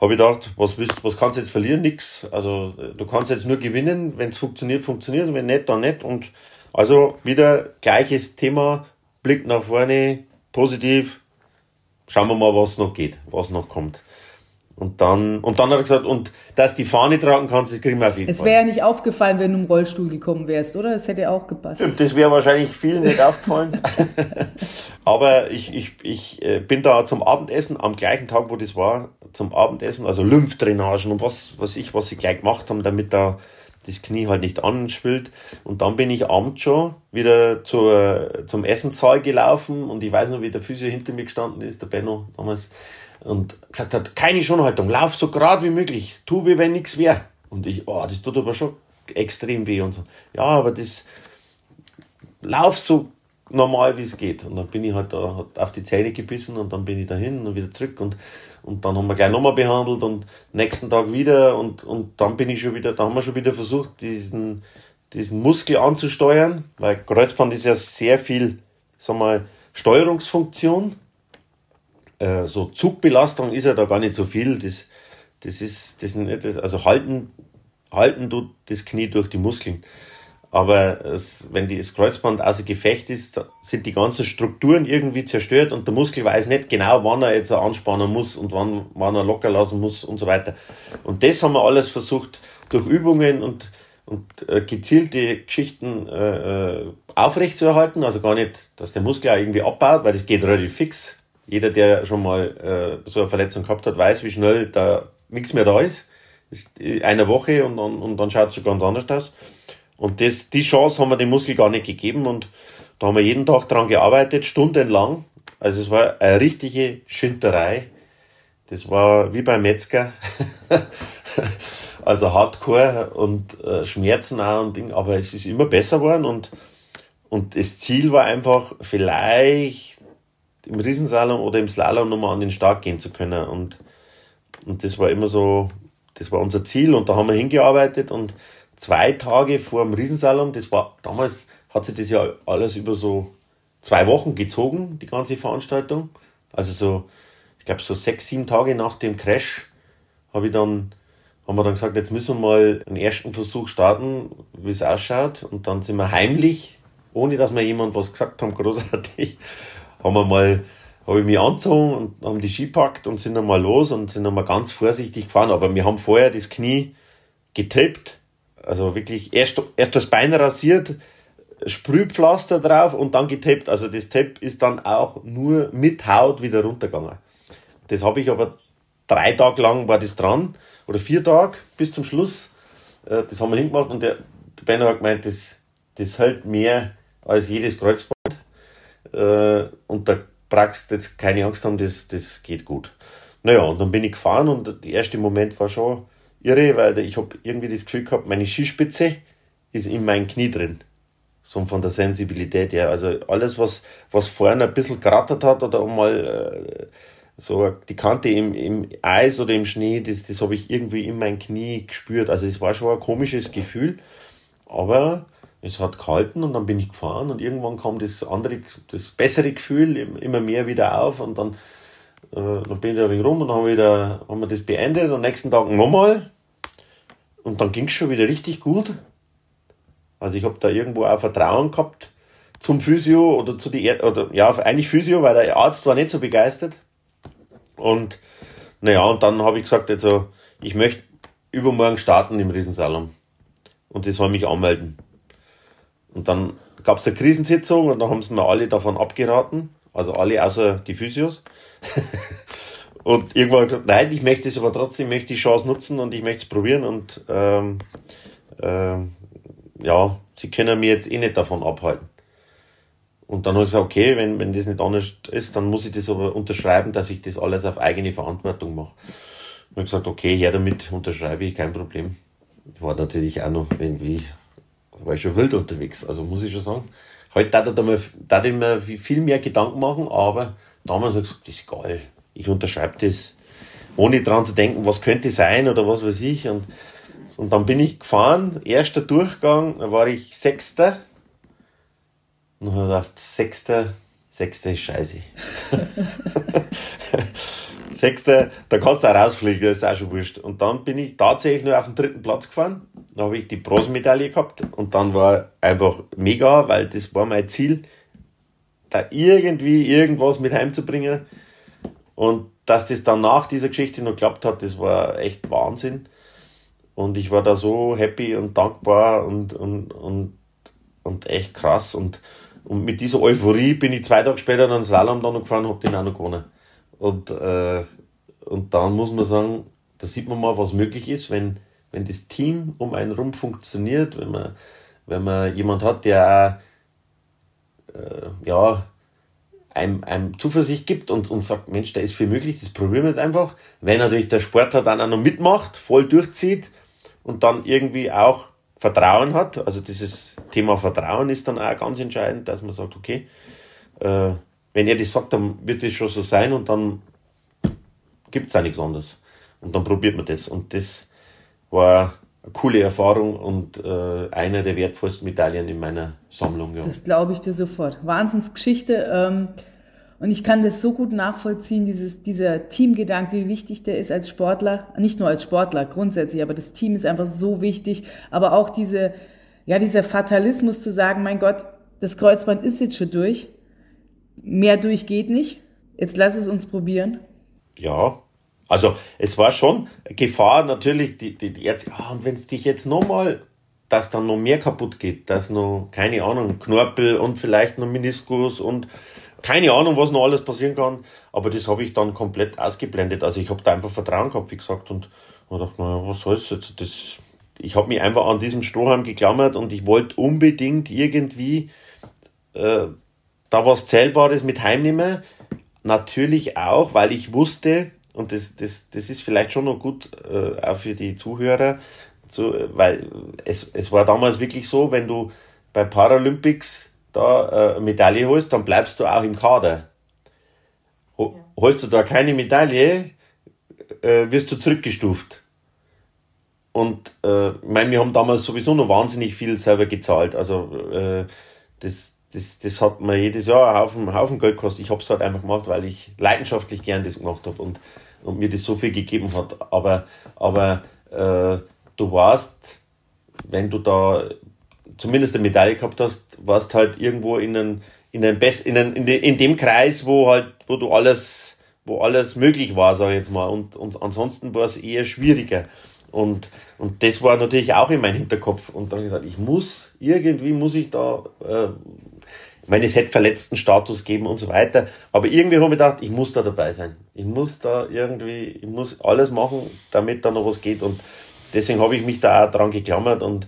habe ich gedacht, was, willst, was kannst du jetzt verlieren? Nix. Also du kannst jetzt nur gewinnen, wenn es funktioniert, funktioniert, wenn nicht, dann nicht. Und also wieder gleiches Thema, Blick nach vorne, positiv, schauen wir mal, was noch geht, was noch kommt. Und dann, und dann hat er gesagt, und dass die Fahne tragen kannst, das kriegen wir auf jeden es Fall. Es wäre ja nicht aufgefallen, wenn du im Rollstuhl gekommen wärst, oder? Das hätte auch gepasst. Das wäre wahrscheinlich vielen nicht aufgefallen. Aber ich, ich, ich äh, bin da zum Abendessen, am gleichen Tag, wo das war, zum Abendessen, also Lymphdrainagen und was, was ich, was sie gleich gemacht haben, damit da das Knie halt nicht anschwillt. Und dann bin ich abends schon wieder zur, zum Essenssaal gelaufen und ich weiß noch, wie der Physio hinter mir gestanden ist, der Benno damals und gesagt hat, keine Schonhaltung, lauf so gerade wie möglich, tu wie wenn nichts wäre. Und ich, oh, das tut aber schon extrem weh und so. Ja, aber das, lauf so normal wie es geht. Und dann bin ich halt da auf die Zähne gebissen und dann bin ich dahin und wieder zurück und, und dann haben wir gleich nochmal behandelt und nächsten Tag wieder und, und dann bin ich schon wieder, da haben wir schon wieder versucht, diesen, diesen Muskel anzusteuern, weil Kreuzband ist ja sehr viel, sag mal, Steuerungsfunktion äh, so Zugbelastung ist ja da gar nicht so viel. Das, das ist, das, also halten, halten tut das Knie durch die Muskeln. Aber es, wenn das Kreuzband außer Gefecht ist, sind die ganzen Strukturen irgendwie zerstört und der Muskel weiß nicht genau, wann er jetzt anspannen muss und wann, wann er locker lassen muss und so weiter. Und das haben wir alles versucht durch Übungen und, und äh, gezielte Geschichten äh, äh aufrechtzuerhalten. Also gar nicht, dass der Muskel auch irgendwie abbaut, weil das geht relativ fix jeder, der schon mal äh, so eine Verletzung gehabt hat, weiß, wie schnell da nichts mehr da ist. ist eine Woche und, und, und dann schaut es ganz anders aus. Und das, die Chance haben wir dem Muskel gar nicht gegeben und da haben wir jeden Tag dran gearbeitet, stundenlang. Also es war eine richtige Schinterei. Das war wie beim Metzger. also Hardcore und äh, Schmerzen auch und Ding, aber es ist immer besser geworden und, und das Ziel war einfach vielleicht im Riesenslalom oder im Slalom nochmal an den Start gehen zu können. Und, und das war immer so, das war unser Ziel und da haben wir hingearbeitet und zwei Tage vor dem Riesensalon, das war damals, hat sich das ja alles über so zwei Wochen gezogen, die ganze Veranstaltung. Also so, ich glaube so sechs, sieben Tage nach dem Crash habe ich dann, haben wir dann gesagt, jetzt müssen wir mal einen ersten Versuch starten, wie es ausschaut. Und dann sind wir heimlich, ohne dass mir jemand was gesagt haben, großartig, haben wir mal, habe ich mich angezogen und haben die Ski packt und sind dann mal los und sind dann mal ganz vorsichtig gefahren. Aber wir haben vorher das Knie getaped, also wirklich erst, erst das Bein rasiert, Sprühpflaster drauf und dann getaped. Also das Tape ist dann auch nur mit Haut wieder runtergegangen. Das habe ich aber drei Tage lang war das dran oder vier Tage bis zum Schluss. Äh, das haben wir hingemacht und der, der Benno hat gemeint, das, das hält mehr als jedes Kreuzband äh, und da brauchst jetzt keine Angst haben, das, das geht gut. Naja, und dann bin ich gefahren und der erste Moment war schon irre, weil ich habe irgendwie das Gefühl gehabt, meine Skispitze ist in meinem Knie drin. So von der Sensibilität her. Also alles, was, was vorne ein bisschen gerattert hat oder mal äh, so die Kante im, im Eis oder im Schnee, das, das habe ich irgendwie in mein Knie gespürt. Also es war schon ein komisches Gefühl. Aber es hat gehalten und dann bin ich gefahren und irgendwann kam das andere, das bessere Gefühl immer mehr wieder auf und dann, äh, dann bin ich ein wenig rum und dann haben haben wir das beendet und am nächsten Tag nochmal und dann ging es schon wieder richtig gut. Also ich habe da irgendwo auch Vertrauen gehabt zum Physio oder zu die er oder ja eigentlich Physio, weil der Arzt war nicht so begeistert und naja und dann habe ich gesagt also ich möchte übermorgen starten im Riesensalon und das soll mich anmelden. Und dann gab es eine Krisensitzung und da haben sie mir alle davon abgeraten, also alle außer die Physios. und irgendwann habe ich gesagt, nein, ich möchte es aber trotzdem, möchte die Chance nutzen und ich möchte es probieren und ähm, ähm, ja, sie können mir jetzt eh nicht davon abhalten. Und dann habe ich gesagt, okay, wenn, wenn das nicht anders ist, dann muss ich das aber unterschreiben, dass ich das alles auf eigene Verantwortung mache. Und ich gesagt, okay, her damit, unterschreibe ich, kein Problem. Ich war natürlich auch noch irgendwie, war ich schon wild unterwegs, also muss ich schon sagen. Heute darf ich mir, viel mehr Gedanken machen, aber damals habe ich gesagt, das ist geil. Ich unterschreibe das, ohne dran zu denken, was könnte sein oder was weiß ich. Und, und dann bin ich gefahren, erster Durchgang, da war ich Sechster und habe gedacht, Sechster, Sechster ist scheiße. Sechster, da kannst du auch rausfliegen, das ist auch schon wurscht. Und dann bin ich tatsächlich nur auf den dritten Platz gefahren. Dann habe ich die Bronzemedaille gehabt und dann war einfach mega, weil das war mein Ziel, da irgendwie irgendwas mit heimzubringen. Und dass das dann nach dieser Geschichte noch geklappt hat, das war echt Wahnsinn. Und ich war da so happy und dankbar und, und, und, und echt krass. Und und mit dieser Euphorie bin ich zwei Tage später dann Slalom dann noch gefahren und habe den auch noch gewonnen. Und, äh, und dann muss man sagen, da sieht man mal, was möglich ist, wenn, wenn das Team um einen rum funktioniert, wenn man, wenn man jemand hat, der auch, äh, ja, einem, einem Zuversicht gibt und, und sagt, Mensch, da ist viel möglich, das probieren wir jetzt einfach. Wenn natürlich der Sportler dann auch noch mitmacht, voll durchzieht und dann irgendwie auch Vertrauen hat. Also dieses Thema Vertrauen ist dann auch ganz entscheidend, dass man sagt, okay, äh, wenn er das sagt, dann wird es schon so sein und dann gibt es auch nichts anderes. Und dann probiert man das. Und das war eine coole Erfahrung und äh, einer der wertvollsten Medaillen in meiner Sammlung. Ja. Das glaube ich dir sofort. Wahnsinnsgeschichte. Ähm und ich kann das so gut nachvollziehen, dieses, dieser Teamgedanke, wie wichtig der ist als Sportler, nicht nur als Sportler grundsätzlich, aber das Team ist einfach so wichtig. Aber auch diese, ja, dieser Fatalismus zu sagen, mein Gott, das Kreuzband ist jetzt schon durch, mehr durch geht nicht, jetzt lass es uns probieren. Ja, also es war schon Gefahr natürlich, die, die, die Ärzte, ja, und wenn es dich jetzt nochmal, dass dann noch mehr kaputt geht, dass noch, keine Ahnung, Knorpel und vielleicht noch Meniskus und keine Ahnung, was noch alles passieren kann, aber das habe ich dann komplett ausgeblendet. Also ich habe da einfach Vertrauen gehabt, wie gesagt, und, und dachte, naja, was soll's jetzt? Das, ich habe mich einfach an diesem Strohhalm geklammert und ich wollte unbedingt irgendwie äh, da was Zählbares mit heimnehmen. Natürlich auch, weil ich wusste, und das, das, das ist vielleicht schon noch gut äh, auch für die Zuhörer, so, weil es, es war damals wirklich so, wenn du bei Paralympics da äh, Medaille holst, dann bleibst du auch im Kader. Ho. Holst du da keine Medaille, äh, wirst du zurückgestuft. Und äh, ich meine, wir haben damals sowieso noch wahnsinnig viel selber gezahlt. Also äh, das, das, das hat mir jedes Jahr einen Haufen, Haufen Geld gekostet. Ich habe es halt einfach gemacht, weil ich leidenschaftlich gern das gemacht habe und, und mir das so viel gegeben hat. Aber, aber äh, du warst, wenn du da zumindest eine Medaille gehabt hast, warst halt irgendwo in einem, in einem Best, in, einem, in, de, in dem Kreis, wo halt, wo du alles, wo alles möglich war, sag ich jetzt mal. Und, und ansonsten war es eher schwieriger. Und, und das war natürlich auch in meinem Hinterkopf. Und dann habe ich gesagt, ich muss, irgendwie muss ich da, äh, ich meine, es hätte verletzten Status geben und so weiter. Aber irgendwie habe ich gedacht, ich muss da dabei sein. Ich muss da irgendwie, ich muss alles machen, damit da noch was geht. Und deswegen habe ich mich da auch dran geklammert und,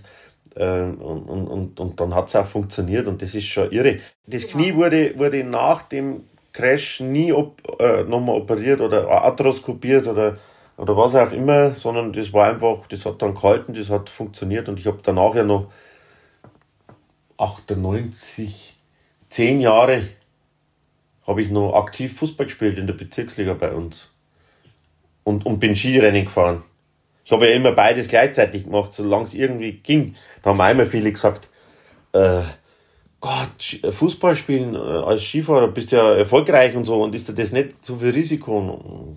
äh, und, und, und, und dann hat es auch funktioniert und das ist schon irre. Das Knie wurde, wurde nach dem Crash nie op, äh, nochmal operiert oder arthroskopiert oder, oder was auch immer, sondern das war einfach, das hat dann gehalten, das hat funktioniert und ich habe danach ja noch 98, 10 Jahre habe ich noch aktiv Fußball gespielt in der Bezirksliga bei uns und, und bin Skirennen gefahren. Ich habe ja immer beides gleichzeitig gemacht, solange es irgendwie ging. Da haben einmal viele gesagt, äh, Gott, Fußball spielen äh, als Skifahrer bist ja erfolgreich und so und ist das nicht zu viel Risiko?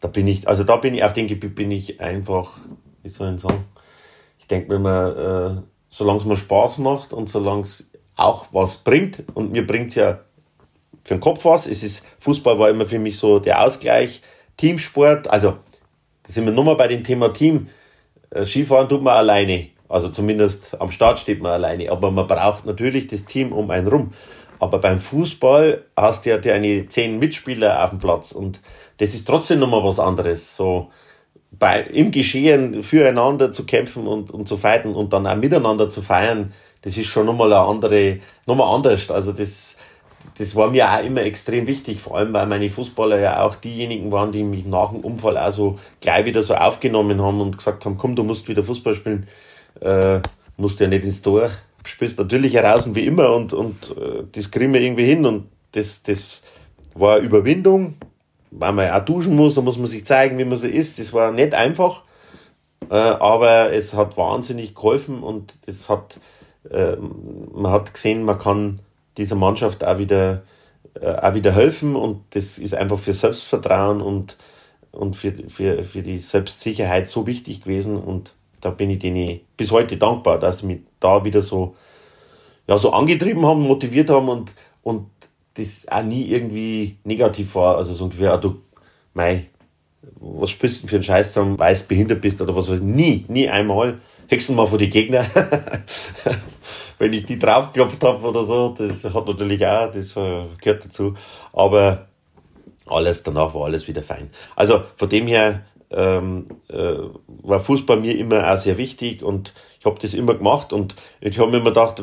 Da bin ich, also da bin ich, auf dem Gebiet bin ich einfach, wie soll ich sagen, ich denke mir immer, äh, solange es mir Spaß macht und solange es auch was bringt und mir bringt es ja für den Kopf was, es ist, Fußball war immer für mich so der Ausgleich, Teamsport, also da sind wir nochmal bei dem Thema Team. Äh, Skifahren tut man alleine. Also zumindest am Start steht man alleine. Aber man braucht natürlich das Team um einen rum. Aber beim Fußball hast du ja deine zehn Mitspieler auf dem Platz und das ist trotzdem nochmal was anderes. So bei, im Geschehen füreinander zu kämpfen und, und zu fighten und dann auch miteinander zu feiern, das ist schon nochmal eine andere, nochmal anders. Also das, das war mir auch immer extrem wichtig, vor allem weil meine Fußballer ja auch diejenigen waren, die mich nach dem Unfall auch so gleich wieder so aufgenommen haben und gesagt haben, komm, du musst wieder Fußball spielen, äh, musst ja nicht ins Tor, spielst natürlich heraus wie immer und, und äh, das kriegen wir irgendwie hin und das, das war eine Überwindung, weil man auch duschen muss, da muss man sich zeigen, wie man so ist, das war nicht einfach, äh, aber es hat wahnsinnig geholfen und das hat, äh, man hat gesehen, man kann dieser Mannschaft auch wieder, äh, auch wieder helfen und das ist einfach für Selbstvertrauen und, und für, für, für die Selbstsicherheit so wichtig gewesen und da bin ich denen bis heute dankbar, dass sie mich da wieder so, ja, so angetrieben haben, motiviert haben und, und das auch nie irgendwie negativ war. Also so ungefähr, ah, du, mei, was spielst du für einen Scheiß sagen, weil du behindert bist oder was weiß ich. Nie, nie einmal. Höchstens mal vor die Gegner. Wenn ich die draufgeklopft habe oder so, das hat natürlich auch, das äh, gehört dazu. Aber alles danach war alles wieder fein. Also von dem her ähm, äh, war Fußball mir immer auch sehr wichtig und ich habe das immer gemacht und ich habe mir immer gedacht,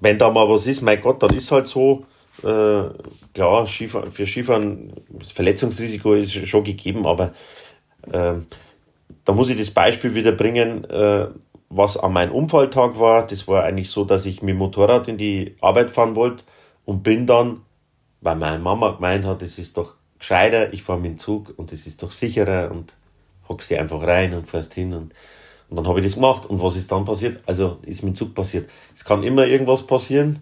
wenn da mal was ist, mein Gott, dann ist halt so. Äh, klar, Skifahren, für Skifahren, das Verletzungsrisiko ist schon gegeben, aber äh, da muss ich das Beispiel wieder bringen, äh, was an meinem Unfalltag war. Das war eigentlich so, dass ich mit dem Motorrad in die Arbeit fahren wollte und bin dann, weil meine Mama gemeint hat, es ist doch gescheiter, ich fahre mit dem Zug und es ist doch sicherer und hockst dir einfach rein und fährst hin und, und dann habe ich das gemacht. Und was ist dann passiert? Also ist mit dem Zug passiert. Es kann immer irgendwas passieren.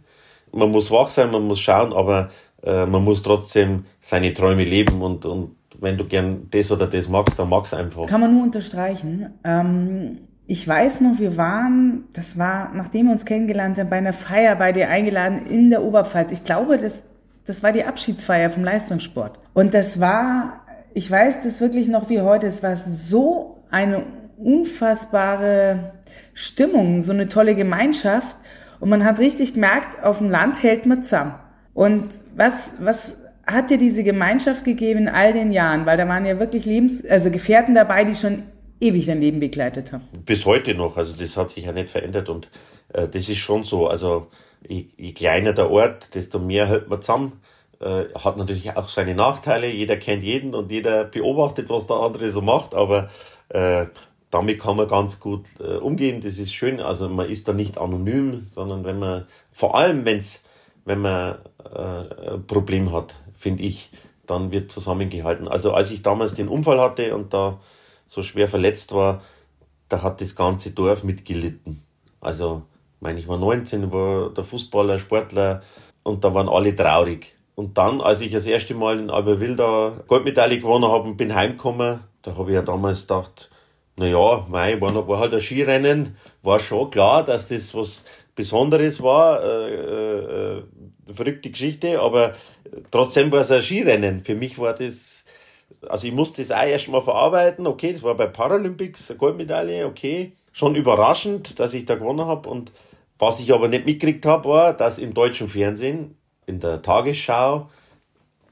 Man muss wach sein, man muss schauen, aber äh, man muss trotzdem seine Träume leben und, und wenn du gern das oder das magst, dann magst einfach. Kann man nur unterstreichen. Ähm, ich weiß noch, wir waren, das war, nachdem wir uns kennengelernt haben, bei einer Feier bei dir eingeladen in der Oberpfalz. Ich glaube, das das war die Abschiedsfeier vom Leistungssport. Und das war, ich weiß das wirklich noch wie heute, es war so eine unfassbare Stimmung, so eine tolle Gemeinschaft. Und man hat richtig gemerkt, auf dem Land hält man zusammen. Und was, was hat dir diese Gemeinschaft gegeben in all den Jahren? Weil da waren ja wirklich Lebens-, also Gefährten dabei, die schon ewig dein Leben begleitet haben. Bis heute noch. Also das hat sich ja nicht verändert und äh, das ist schon so. Also je, je kleiner der Ort, desto mehr hält man zusammen. Äh, hat natürlich auch seine Nachteile. Jeder kennt jeden und jeder beobachtet, was der andere so macht, aber äh, damit kann man ganz gut äh, umgehen. Das ist schön. Also man ist da nicht anonym, sondern wenn man, vor allem wenn's, wenn man äh, ein Problem hat, finde ich, dann wird zusammengehalten. Also als ich damals den Unfall hatte und da so schwer verletzt war, da hat das ganze Dorf mitgelitten. Also meine, ich war 19, war der Fußballer, Sportler und da waren alle traurig. Und dann, als ich das erste Mal in Albertville da Goldmedaille gewonnen habe und bin heimgekommen, da habe ich ja damals gedacht, naja, mei, war, war halt ein Skirennen, war schon klar, dass das was Besonderes war, äh, äh, verrückte Geschichte, aber trotzdem war es ein Skirennen. Für mich war das, also ich musste das auch erst mal verarbeiten, okay, das war bei Paralympics, eine Goldmedaille, okay, schon überraschend, dass ich da gewonnen habe und was ich aber nicht mitgekriegt habe, war, dass im deutschen Fernsehen, in der Tagesschau,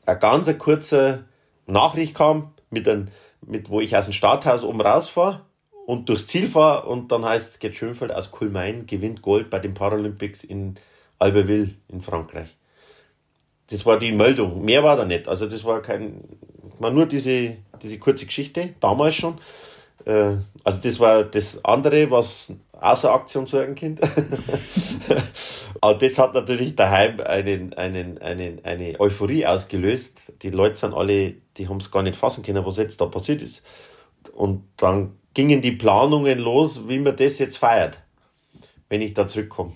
eine ganz kurze Nachricht kam, mit ein, mit, wo ich aus dem Starthaus oben rausfahre und durchs Ziel fahre und dann heißt es, Gerd Schönfeld aus Kulmain gewinnt Gold bei den Paralympics in Albertville in Frankreich. Das war die Meldung. Mehr war da nicht. Also das war kein, war nur diese, diese kurze Geschichte, damals schon. Äh, also das war das andere, was außer Aktion Sorgenkind. Aber das hat natürlich daheim einen, einen, einen, eine Euphorie ausgelöst. Die Leute sind alle, die haben es gar nicht fassen können, was jetzt da passiert ist. Und dann gingen die Planungen los, wie man das jetzt feiert, wenn ich da zurückkomme.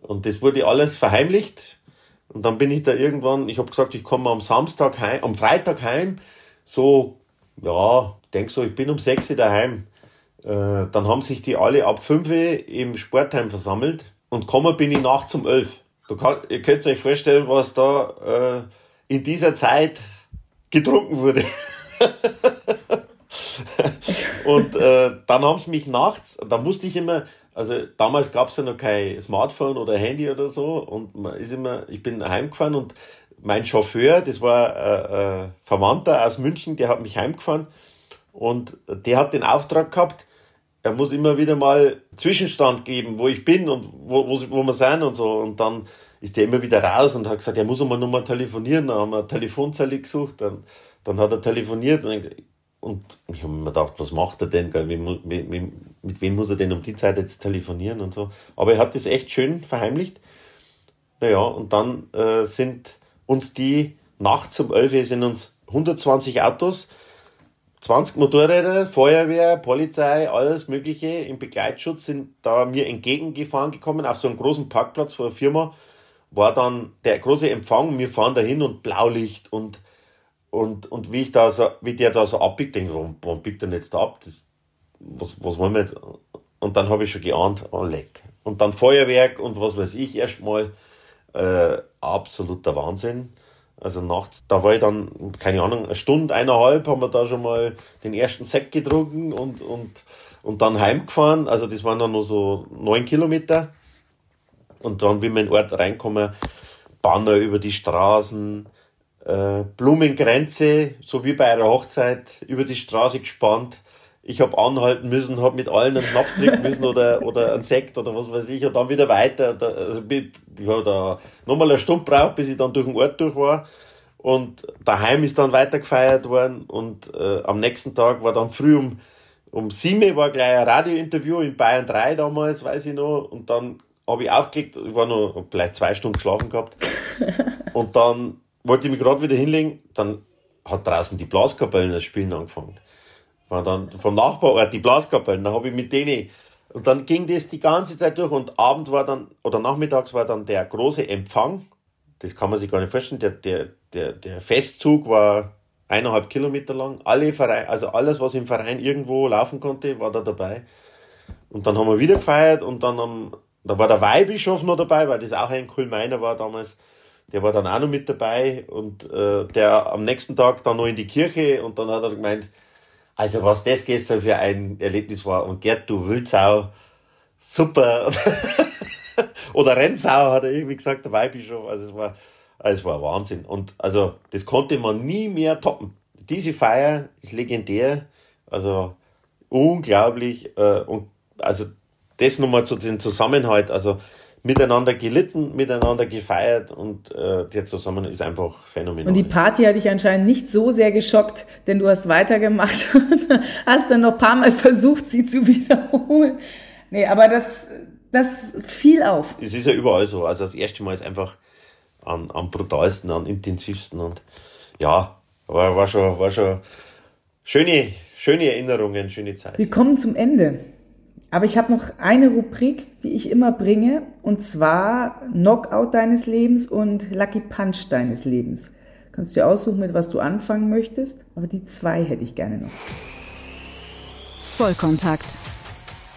Und das wurde alles verheimlicht. Und dann bin ich da irgendwann, ich habe gesagt, ich komme am Samstag heim, am Freitag heim, so, ja, denk so, ich bin um 6 Uhr daheim. Äh, dann haben sich die alle ab 5 Uhr im Sportheim versammelt und kommen bin ich nachts um 11. Du kann, ihr könnt euch vorstellen, was da äh, in dieser Zeit getrunken wurde. Und äh, dann haben sie mich nachts, da musste ich immer, also damals gab es ja noch kein Smartphone oder Handy oder so und man ist immer, ich bin heimgefahren und mein Chauffeur, das war äh, äh, Verwandter aus München, der hat mich heimgefahren und der hat den Auftrag gehabt, er muss immer wieder mal Zwischenstand geben, wo ich bin und wo, wo, wo wir sind und so. Und dann ist der immer wieder raus und hat gesagt, er muss einmal nochmal telefonieren. Dann haben wir eine Telefonzelle gesucht, dann, dann hat er telefoniert und, und ich habe mir gedacht, was macht er denn? Mit, mit, mit wem muss er denn um die Zeit jetzt telefonieren und so. Aber er hat das echt schön verheimlicht. Naja, und dann äh, sind uns die nachts um 11 Uhr sind uns 120 Autos 20 Motorräder, Feuerwehr, Polizei, alles Mögliche im Begleitschutz sind da mir entgegengefahren gekommen. Auf so einem großen Parkplatz vor der Firma war dann der große Empfang. Wir fahren dahin und Blaulicht und, und, und wie ich da so, wie der da so abbiegt, denke ich, warum, warum biegt er jetzt da ab? Das, was, was wollen wir jetzt? Und dann habe ich schon geahnt, oh leck. Und dann Feuerwerk und was weiß ich erstmal. Äh, absoluter Wahnsinn. Also nachts, da war ich dann, keine Ahnung, eine Stunde, eineinhalb haben wir da schon mal den ersten Sekt getrunken und, und, und dann heimgefahren. Also das waren dann nur so neun Kilometer. Und dann, wie wir in den Ort reinkommen, Banner über die Straßen, äh, Blumengrenze, so wie bei einer Hochzeit, über die Straße gespannt ich habe anhalten müssen, habe mit allen einen Schnaps trinken müssen oder, oder einen Sekt oder was weiß ich und dann wieder weiter. Da, also ich habe da nochmal eine Stunde braucht, bis ich dann durch den Ort durch war. Und daheim ist dann weiter gefeiert worden und äh, am nächsten Tag war dann früh um, um sieben war gleich ein Radiointerview in Bayern 3 damals, weiß ich noch. Und dann habe ich aufgelegt, ich war noch vielleicht zwei Stunden geschlafen gehabt. Und dann wollte ich mich gerade wieder hinlegen, dann hat draußen die Blaskapellen das Spielen angefangen war dann vom Nachbarort die Blaskapellen, da habe ich mit denen und dann ging das die ganze Zeit durch und Abend war dann, oder nachmittags war dann der große Empfang. Das kann man sich gar nicht vorstellen. Der, der, der, der Festzug war eineinhalb Kilometer lang. Alle Vereine, also alles, was im Verein irgendwo laufen konnte, war da dabei. Und dann haben wir wieder gefeiert und dann am, da war der Weihbischof noch dabei, weil das auch ein Kulmeiner war damals. Der war dann auch noch mit dabei und äh, der am nächsten Tag dann noch in die Kirche und dann hat er gemeint, also was das gestern für ein Erlebnis war. Und Gerd, du Wildsau, super. Oder Rennsau hat er irgendwie gesagt, der Weihbischof. Also es war, es war Wahnsinn. Und also das konnte man nie mehr toppen. Diese Feier ist legendär. Also unglaublich. Äh, und also das nochmal zu dem Zusammenhalt. Also miteinander gelitten, miteinander gefeiert und äh, der Zusammenhang ist einfach phänomenal. Und die Party hat dich anscheinend nicht so sehr geschockt, denn du hast weitergemacht und hast dann noch ein paar Mal versucht, sie zu wiederholen. Nee, aber das, das fiel auf. Es ist ja überall so. Also das erste Mal ist einfach am, am brutalsten, am intensivsten und ja, war, war schon, war schon schöne, schöne Erinnerungen, schöne Zeit. Wir kommen zum Ende. Aber ich habe noch eine Rubrik, die ich immer bringe, und zwar Knockout deines Lebens und Lucky Punch deines Lebens. Kannst du dir aussuchen, mit was du anfangen möchtest, aber die zwei hätte ich gerne noch. Vollkontakt.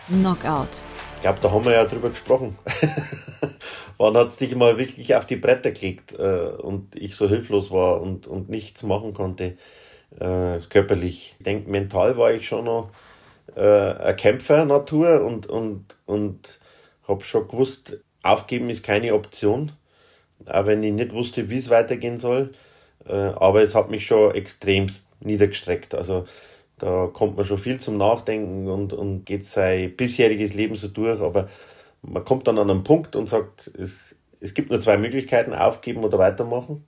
Knockout. Ich glaube, da haben wir ja drüber gesprochen. Wann hat es dich mal wirklich auf die Bretter gelegt äh, und ich so hilflos war und, und nichts machen konnte, äh, körperlich. Ich denke, mental war ich schon noch äh, eine Kämpfernatur und, und, und habe schon gewusst, aufgeben ist keine Option, auch wenn ich nicht wusste, wie es weitergehen soll. Äh, aber es hat mich schon extremst niedergestreckt. Also da kommt man schon viel zum Nachdenken und, und geht sein bisheriges Leben so durch. Aber man kommt dann an einen Punkt und sagt, es, es gibt nur zwei Möglichkeiten, aufgeben oder weitermachen.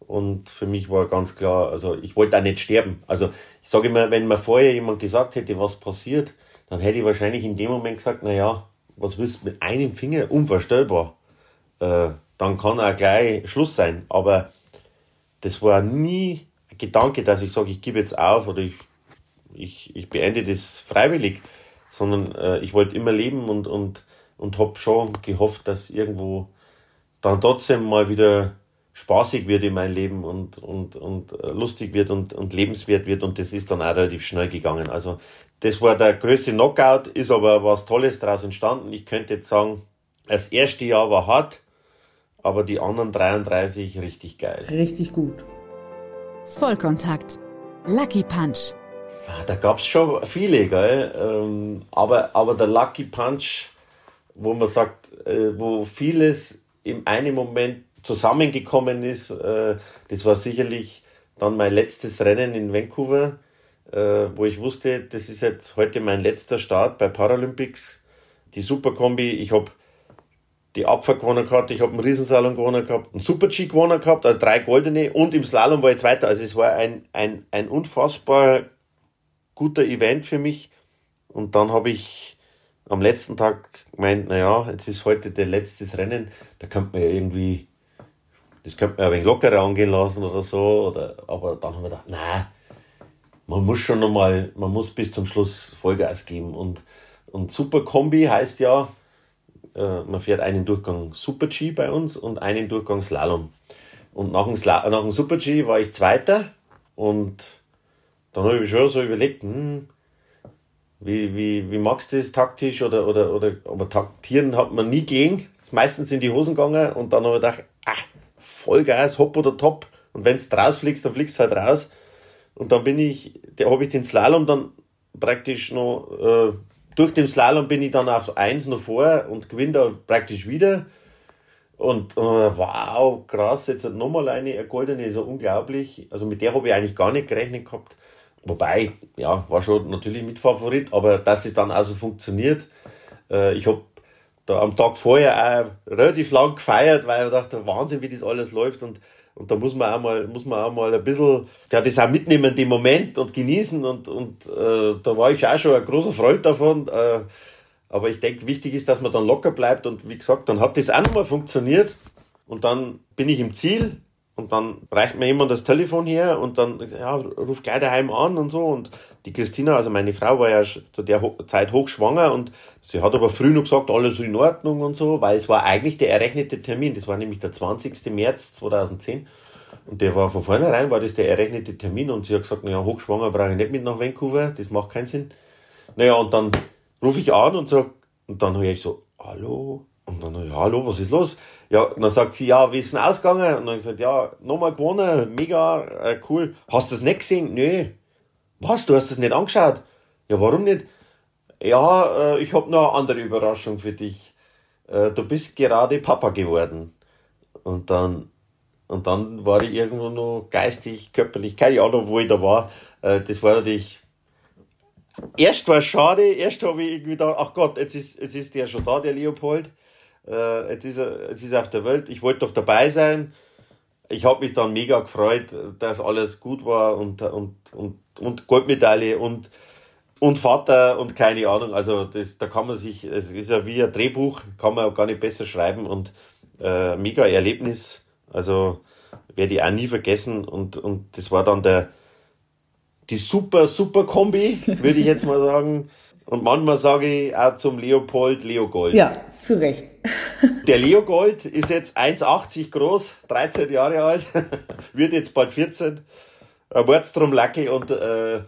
Und für mich war ganz klar, also ich wollte auch nicht sterben. Also ich sage immer, wenn mir vorher jemand gesagt hätte, was passiert, dann hätte ich wahrscheinlich in dem Moment gesagt, naja, was willst du mit einem Finger? Unvorstellbar. Äh, dann kann auch gleich Schluss sein. Aber das war nie ein Gedanke, dass ich sage, ich gebe jetzt auf oder ich, ich, ich beende das freiwillig, sondern äh, ich wollte immer leben und, und, und habe schon gehofft, dass irgendwo dann trotzdem mal wieder spaßig wird in meinem Leben und, und, und äh, lustig wird und, und lebenswert wird und das ist dann auch relativ schnell gegangen. Also das war der größte Knockout, ist aber was Tolles daraus entstanden. Ich könnte jetzt sagen, das erste Jahr war hart, aber die anderen 33 richtig geil. Richtig gut. Vollkontakt. Lucky Punch. Ah, da gab es schon viele, gell? Ähm, aber, aber der Lucky Punch, wo man sagt, äh, wo vieles im einen Moment zusammengekommen ist, äh, das war sicherlich dann mein letztes Rennen in Vancouver, äh, wo ich wusste, das ist jetzt heute mein letzter Start bei Paralympics. Die Superkombi, ich habe die Abfahrt gewonnen gehabt, ich habe einen Riesensalon gewonnen gehabt, einen Super-G gewonnen gehabt, also drei goldene und im Slalom war ich Zweiter. Also es war ein, ein, ein unfassbar guter Event für mich. Und dann habe ich am letzten Tag gemeint, naja, jetzt ist heute der letzte Rennen, da könnte man ja irgendwie, das könnte man ein wenig lockerer angehen lassen oder so. Oder, aber dann haben wir gedacht, nein, man muss schon nochmal, man muss bis zum Schluss Vollgas geben. Und, und Super Kombi heißt ja, äh, man fährt einen Durchgang Super G bei uns und einen Durchgang Slalom. Und nach dem, Sla nach dem Super G war ich Zweiter und dann habe ich schon so überlegt, hm, wie, wie, wie magst du das taktisch oder, oder, oder, aber taktieren hat man nie gegen. Meistens in die Hosen gegangen und dann habe ich gedacht, ah, Vollgas, hopp oder top. Und wenn du rausfliegst, dann fliegst du halt raus. Und dann bin ich, da habe ich den Slalom dann praktisch noch, äh, durch den Slalom bin ich dann auf eins noch vor und gewinne da praktisch wieder. Und äh, wow, krass, jetzt hat nochmal eine goldene, so unglaublich. Also mit der habe ich eigentlich gar nicht gerechnet gehabt. Wobei, ja, war schon natürlich Mitfavorit, aber dass es dann also funktioniert. Äh, ich habe da am Tag vorher auch relativ lang gefeiert, weil ich dachte, Wahnsinn, wie das alles läuft. Und, und da muss man auch mal, muss man auch mal ein bisschen, ja, das auch mitnehmen, den Moment und genießen. Und, und äh, da war ich auch schon ein großer Freund davon. Äh, aber ich denke, wichtig ist, dass man dann locker bleibt. Und wie gesagt, dann hat das auch nochmal funktioniert. Und dann bin ich im Ziel und dann reicht mir jemand das Telefon her und dann ja, ruft gleich daheim an und so. Und die Christina, also meine Frau, war ja zu der Zeit hochschwanger und sie hat aber früh noch gesagt, alles in Ordnung und so, weil es war eigentlich der errechnete Termin. Das war nämlich der 20. März 2010. Und der war von vornherein, war das der errechnete Termin und sie hat gesagt, naja, hochschwanger brauche ich nicht mit nach Vancouver, das macht keinen Sinn. Naja, und dann rufe ich an und sag, und dann höre ich so, hallo? Und dann, hallo, was ist los? Ja, und dann sagt sie, ja, wie ist denn ausgegangen? Und dann gesagt, ja, nochmal gewonnen, mega äh, cool. Hast du das nicht gesehen? Nö. Was, du hast das nicht angeschaut? Ja, warum nicht? Ja, äh, ich habe noch eine andere Überraschung für dich. Äh, du bist gerade Papa geworden. Und dann, und dann war ich irgendwo noch geistig, körperlich, keine Ahnung, wo ich da war. Äh, das war natürlich, erst war es schade, erst habe ich irgendwie gedacht, ach Gott, jetzt ist, jetzt ist der schon da, der Leopold äh, jetzt, ist jetzt ist auf der Welt, ich wollte doch dabei sein. Ich habe mich dann mega gefreut, dass alles gut war und, und, und, und Goldmedaille und, und Vater und keine Ahnung. Also das, da kann man sich, es ist ja wie ein Drehbuch, kann man auch gar nicht besser schreiben und äh, mega Erlebnis. Also werde ich auch nie vergessen und, und das war dann der, die super, super Kombi, würde ich jetzt mal sagen. Und manchmal sage ich auch zum Leopold Leogold. Ja, zu Recht. Der Leogold ist jetzt 1,80 groß, 13 Jahre alt, wird jetzt bald 14. Ein Mordstromlackel und, äh,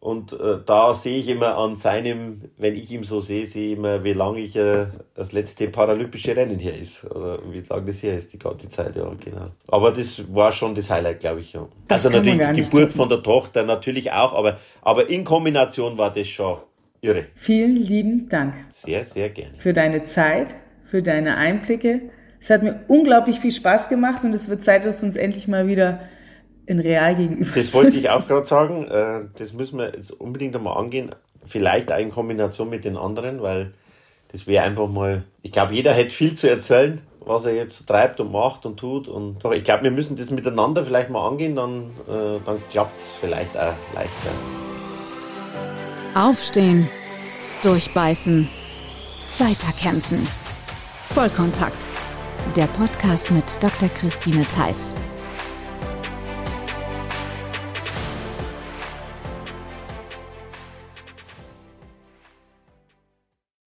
und äh, da sehe ich immer an seinem, wenn ich ihn so sehe, sehe ich immer, wie lange ich äh, das letzte paralympische Rennen hier ist. Oder wie lange das hier ist, die ganze Zeit, ja, genau. Aber das war schon das Highlight, glaube ich, ja. Das also natürlich die Geburt toppen. von der Tochter natürlich auch, aber, aber in Kombination war das schon irre. Vielen lieben Dank Sehr, sehr gerne. für deine Zeit, für deine Einblicke. Es hat mir unglaublich viel Spaß gemacht und es wird Zeit, dass wir uns endlich mal wieder in real gegenüber Das wollte ich auch gerade sagen. Äh, das müssen wir jetzt unbedingt einmal angehen. Vielleicht auch in Kombination mit den anderen, weil das wäre einfach mal. Ich glaube, jeder hätte viel zu erzählen, was er jetzt treibt und macht und tut. Und doch, ich glaube, wir müssen das miteinander vielleicht mal angehen, dann, äh, dann klappt es vielleicht auch leichter. Aufstehen, durchbeißen, weiterkämpfen. Vollkontakt. Der Podcast mit Dr. Christine Theiss.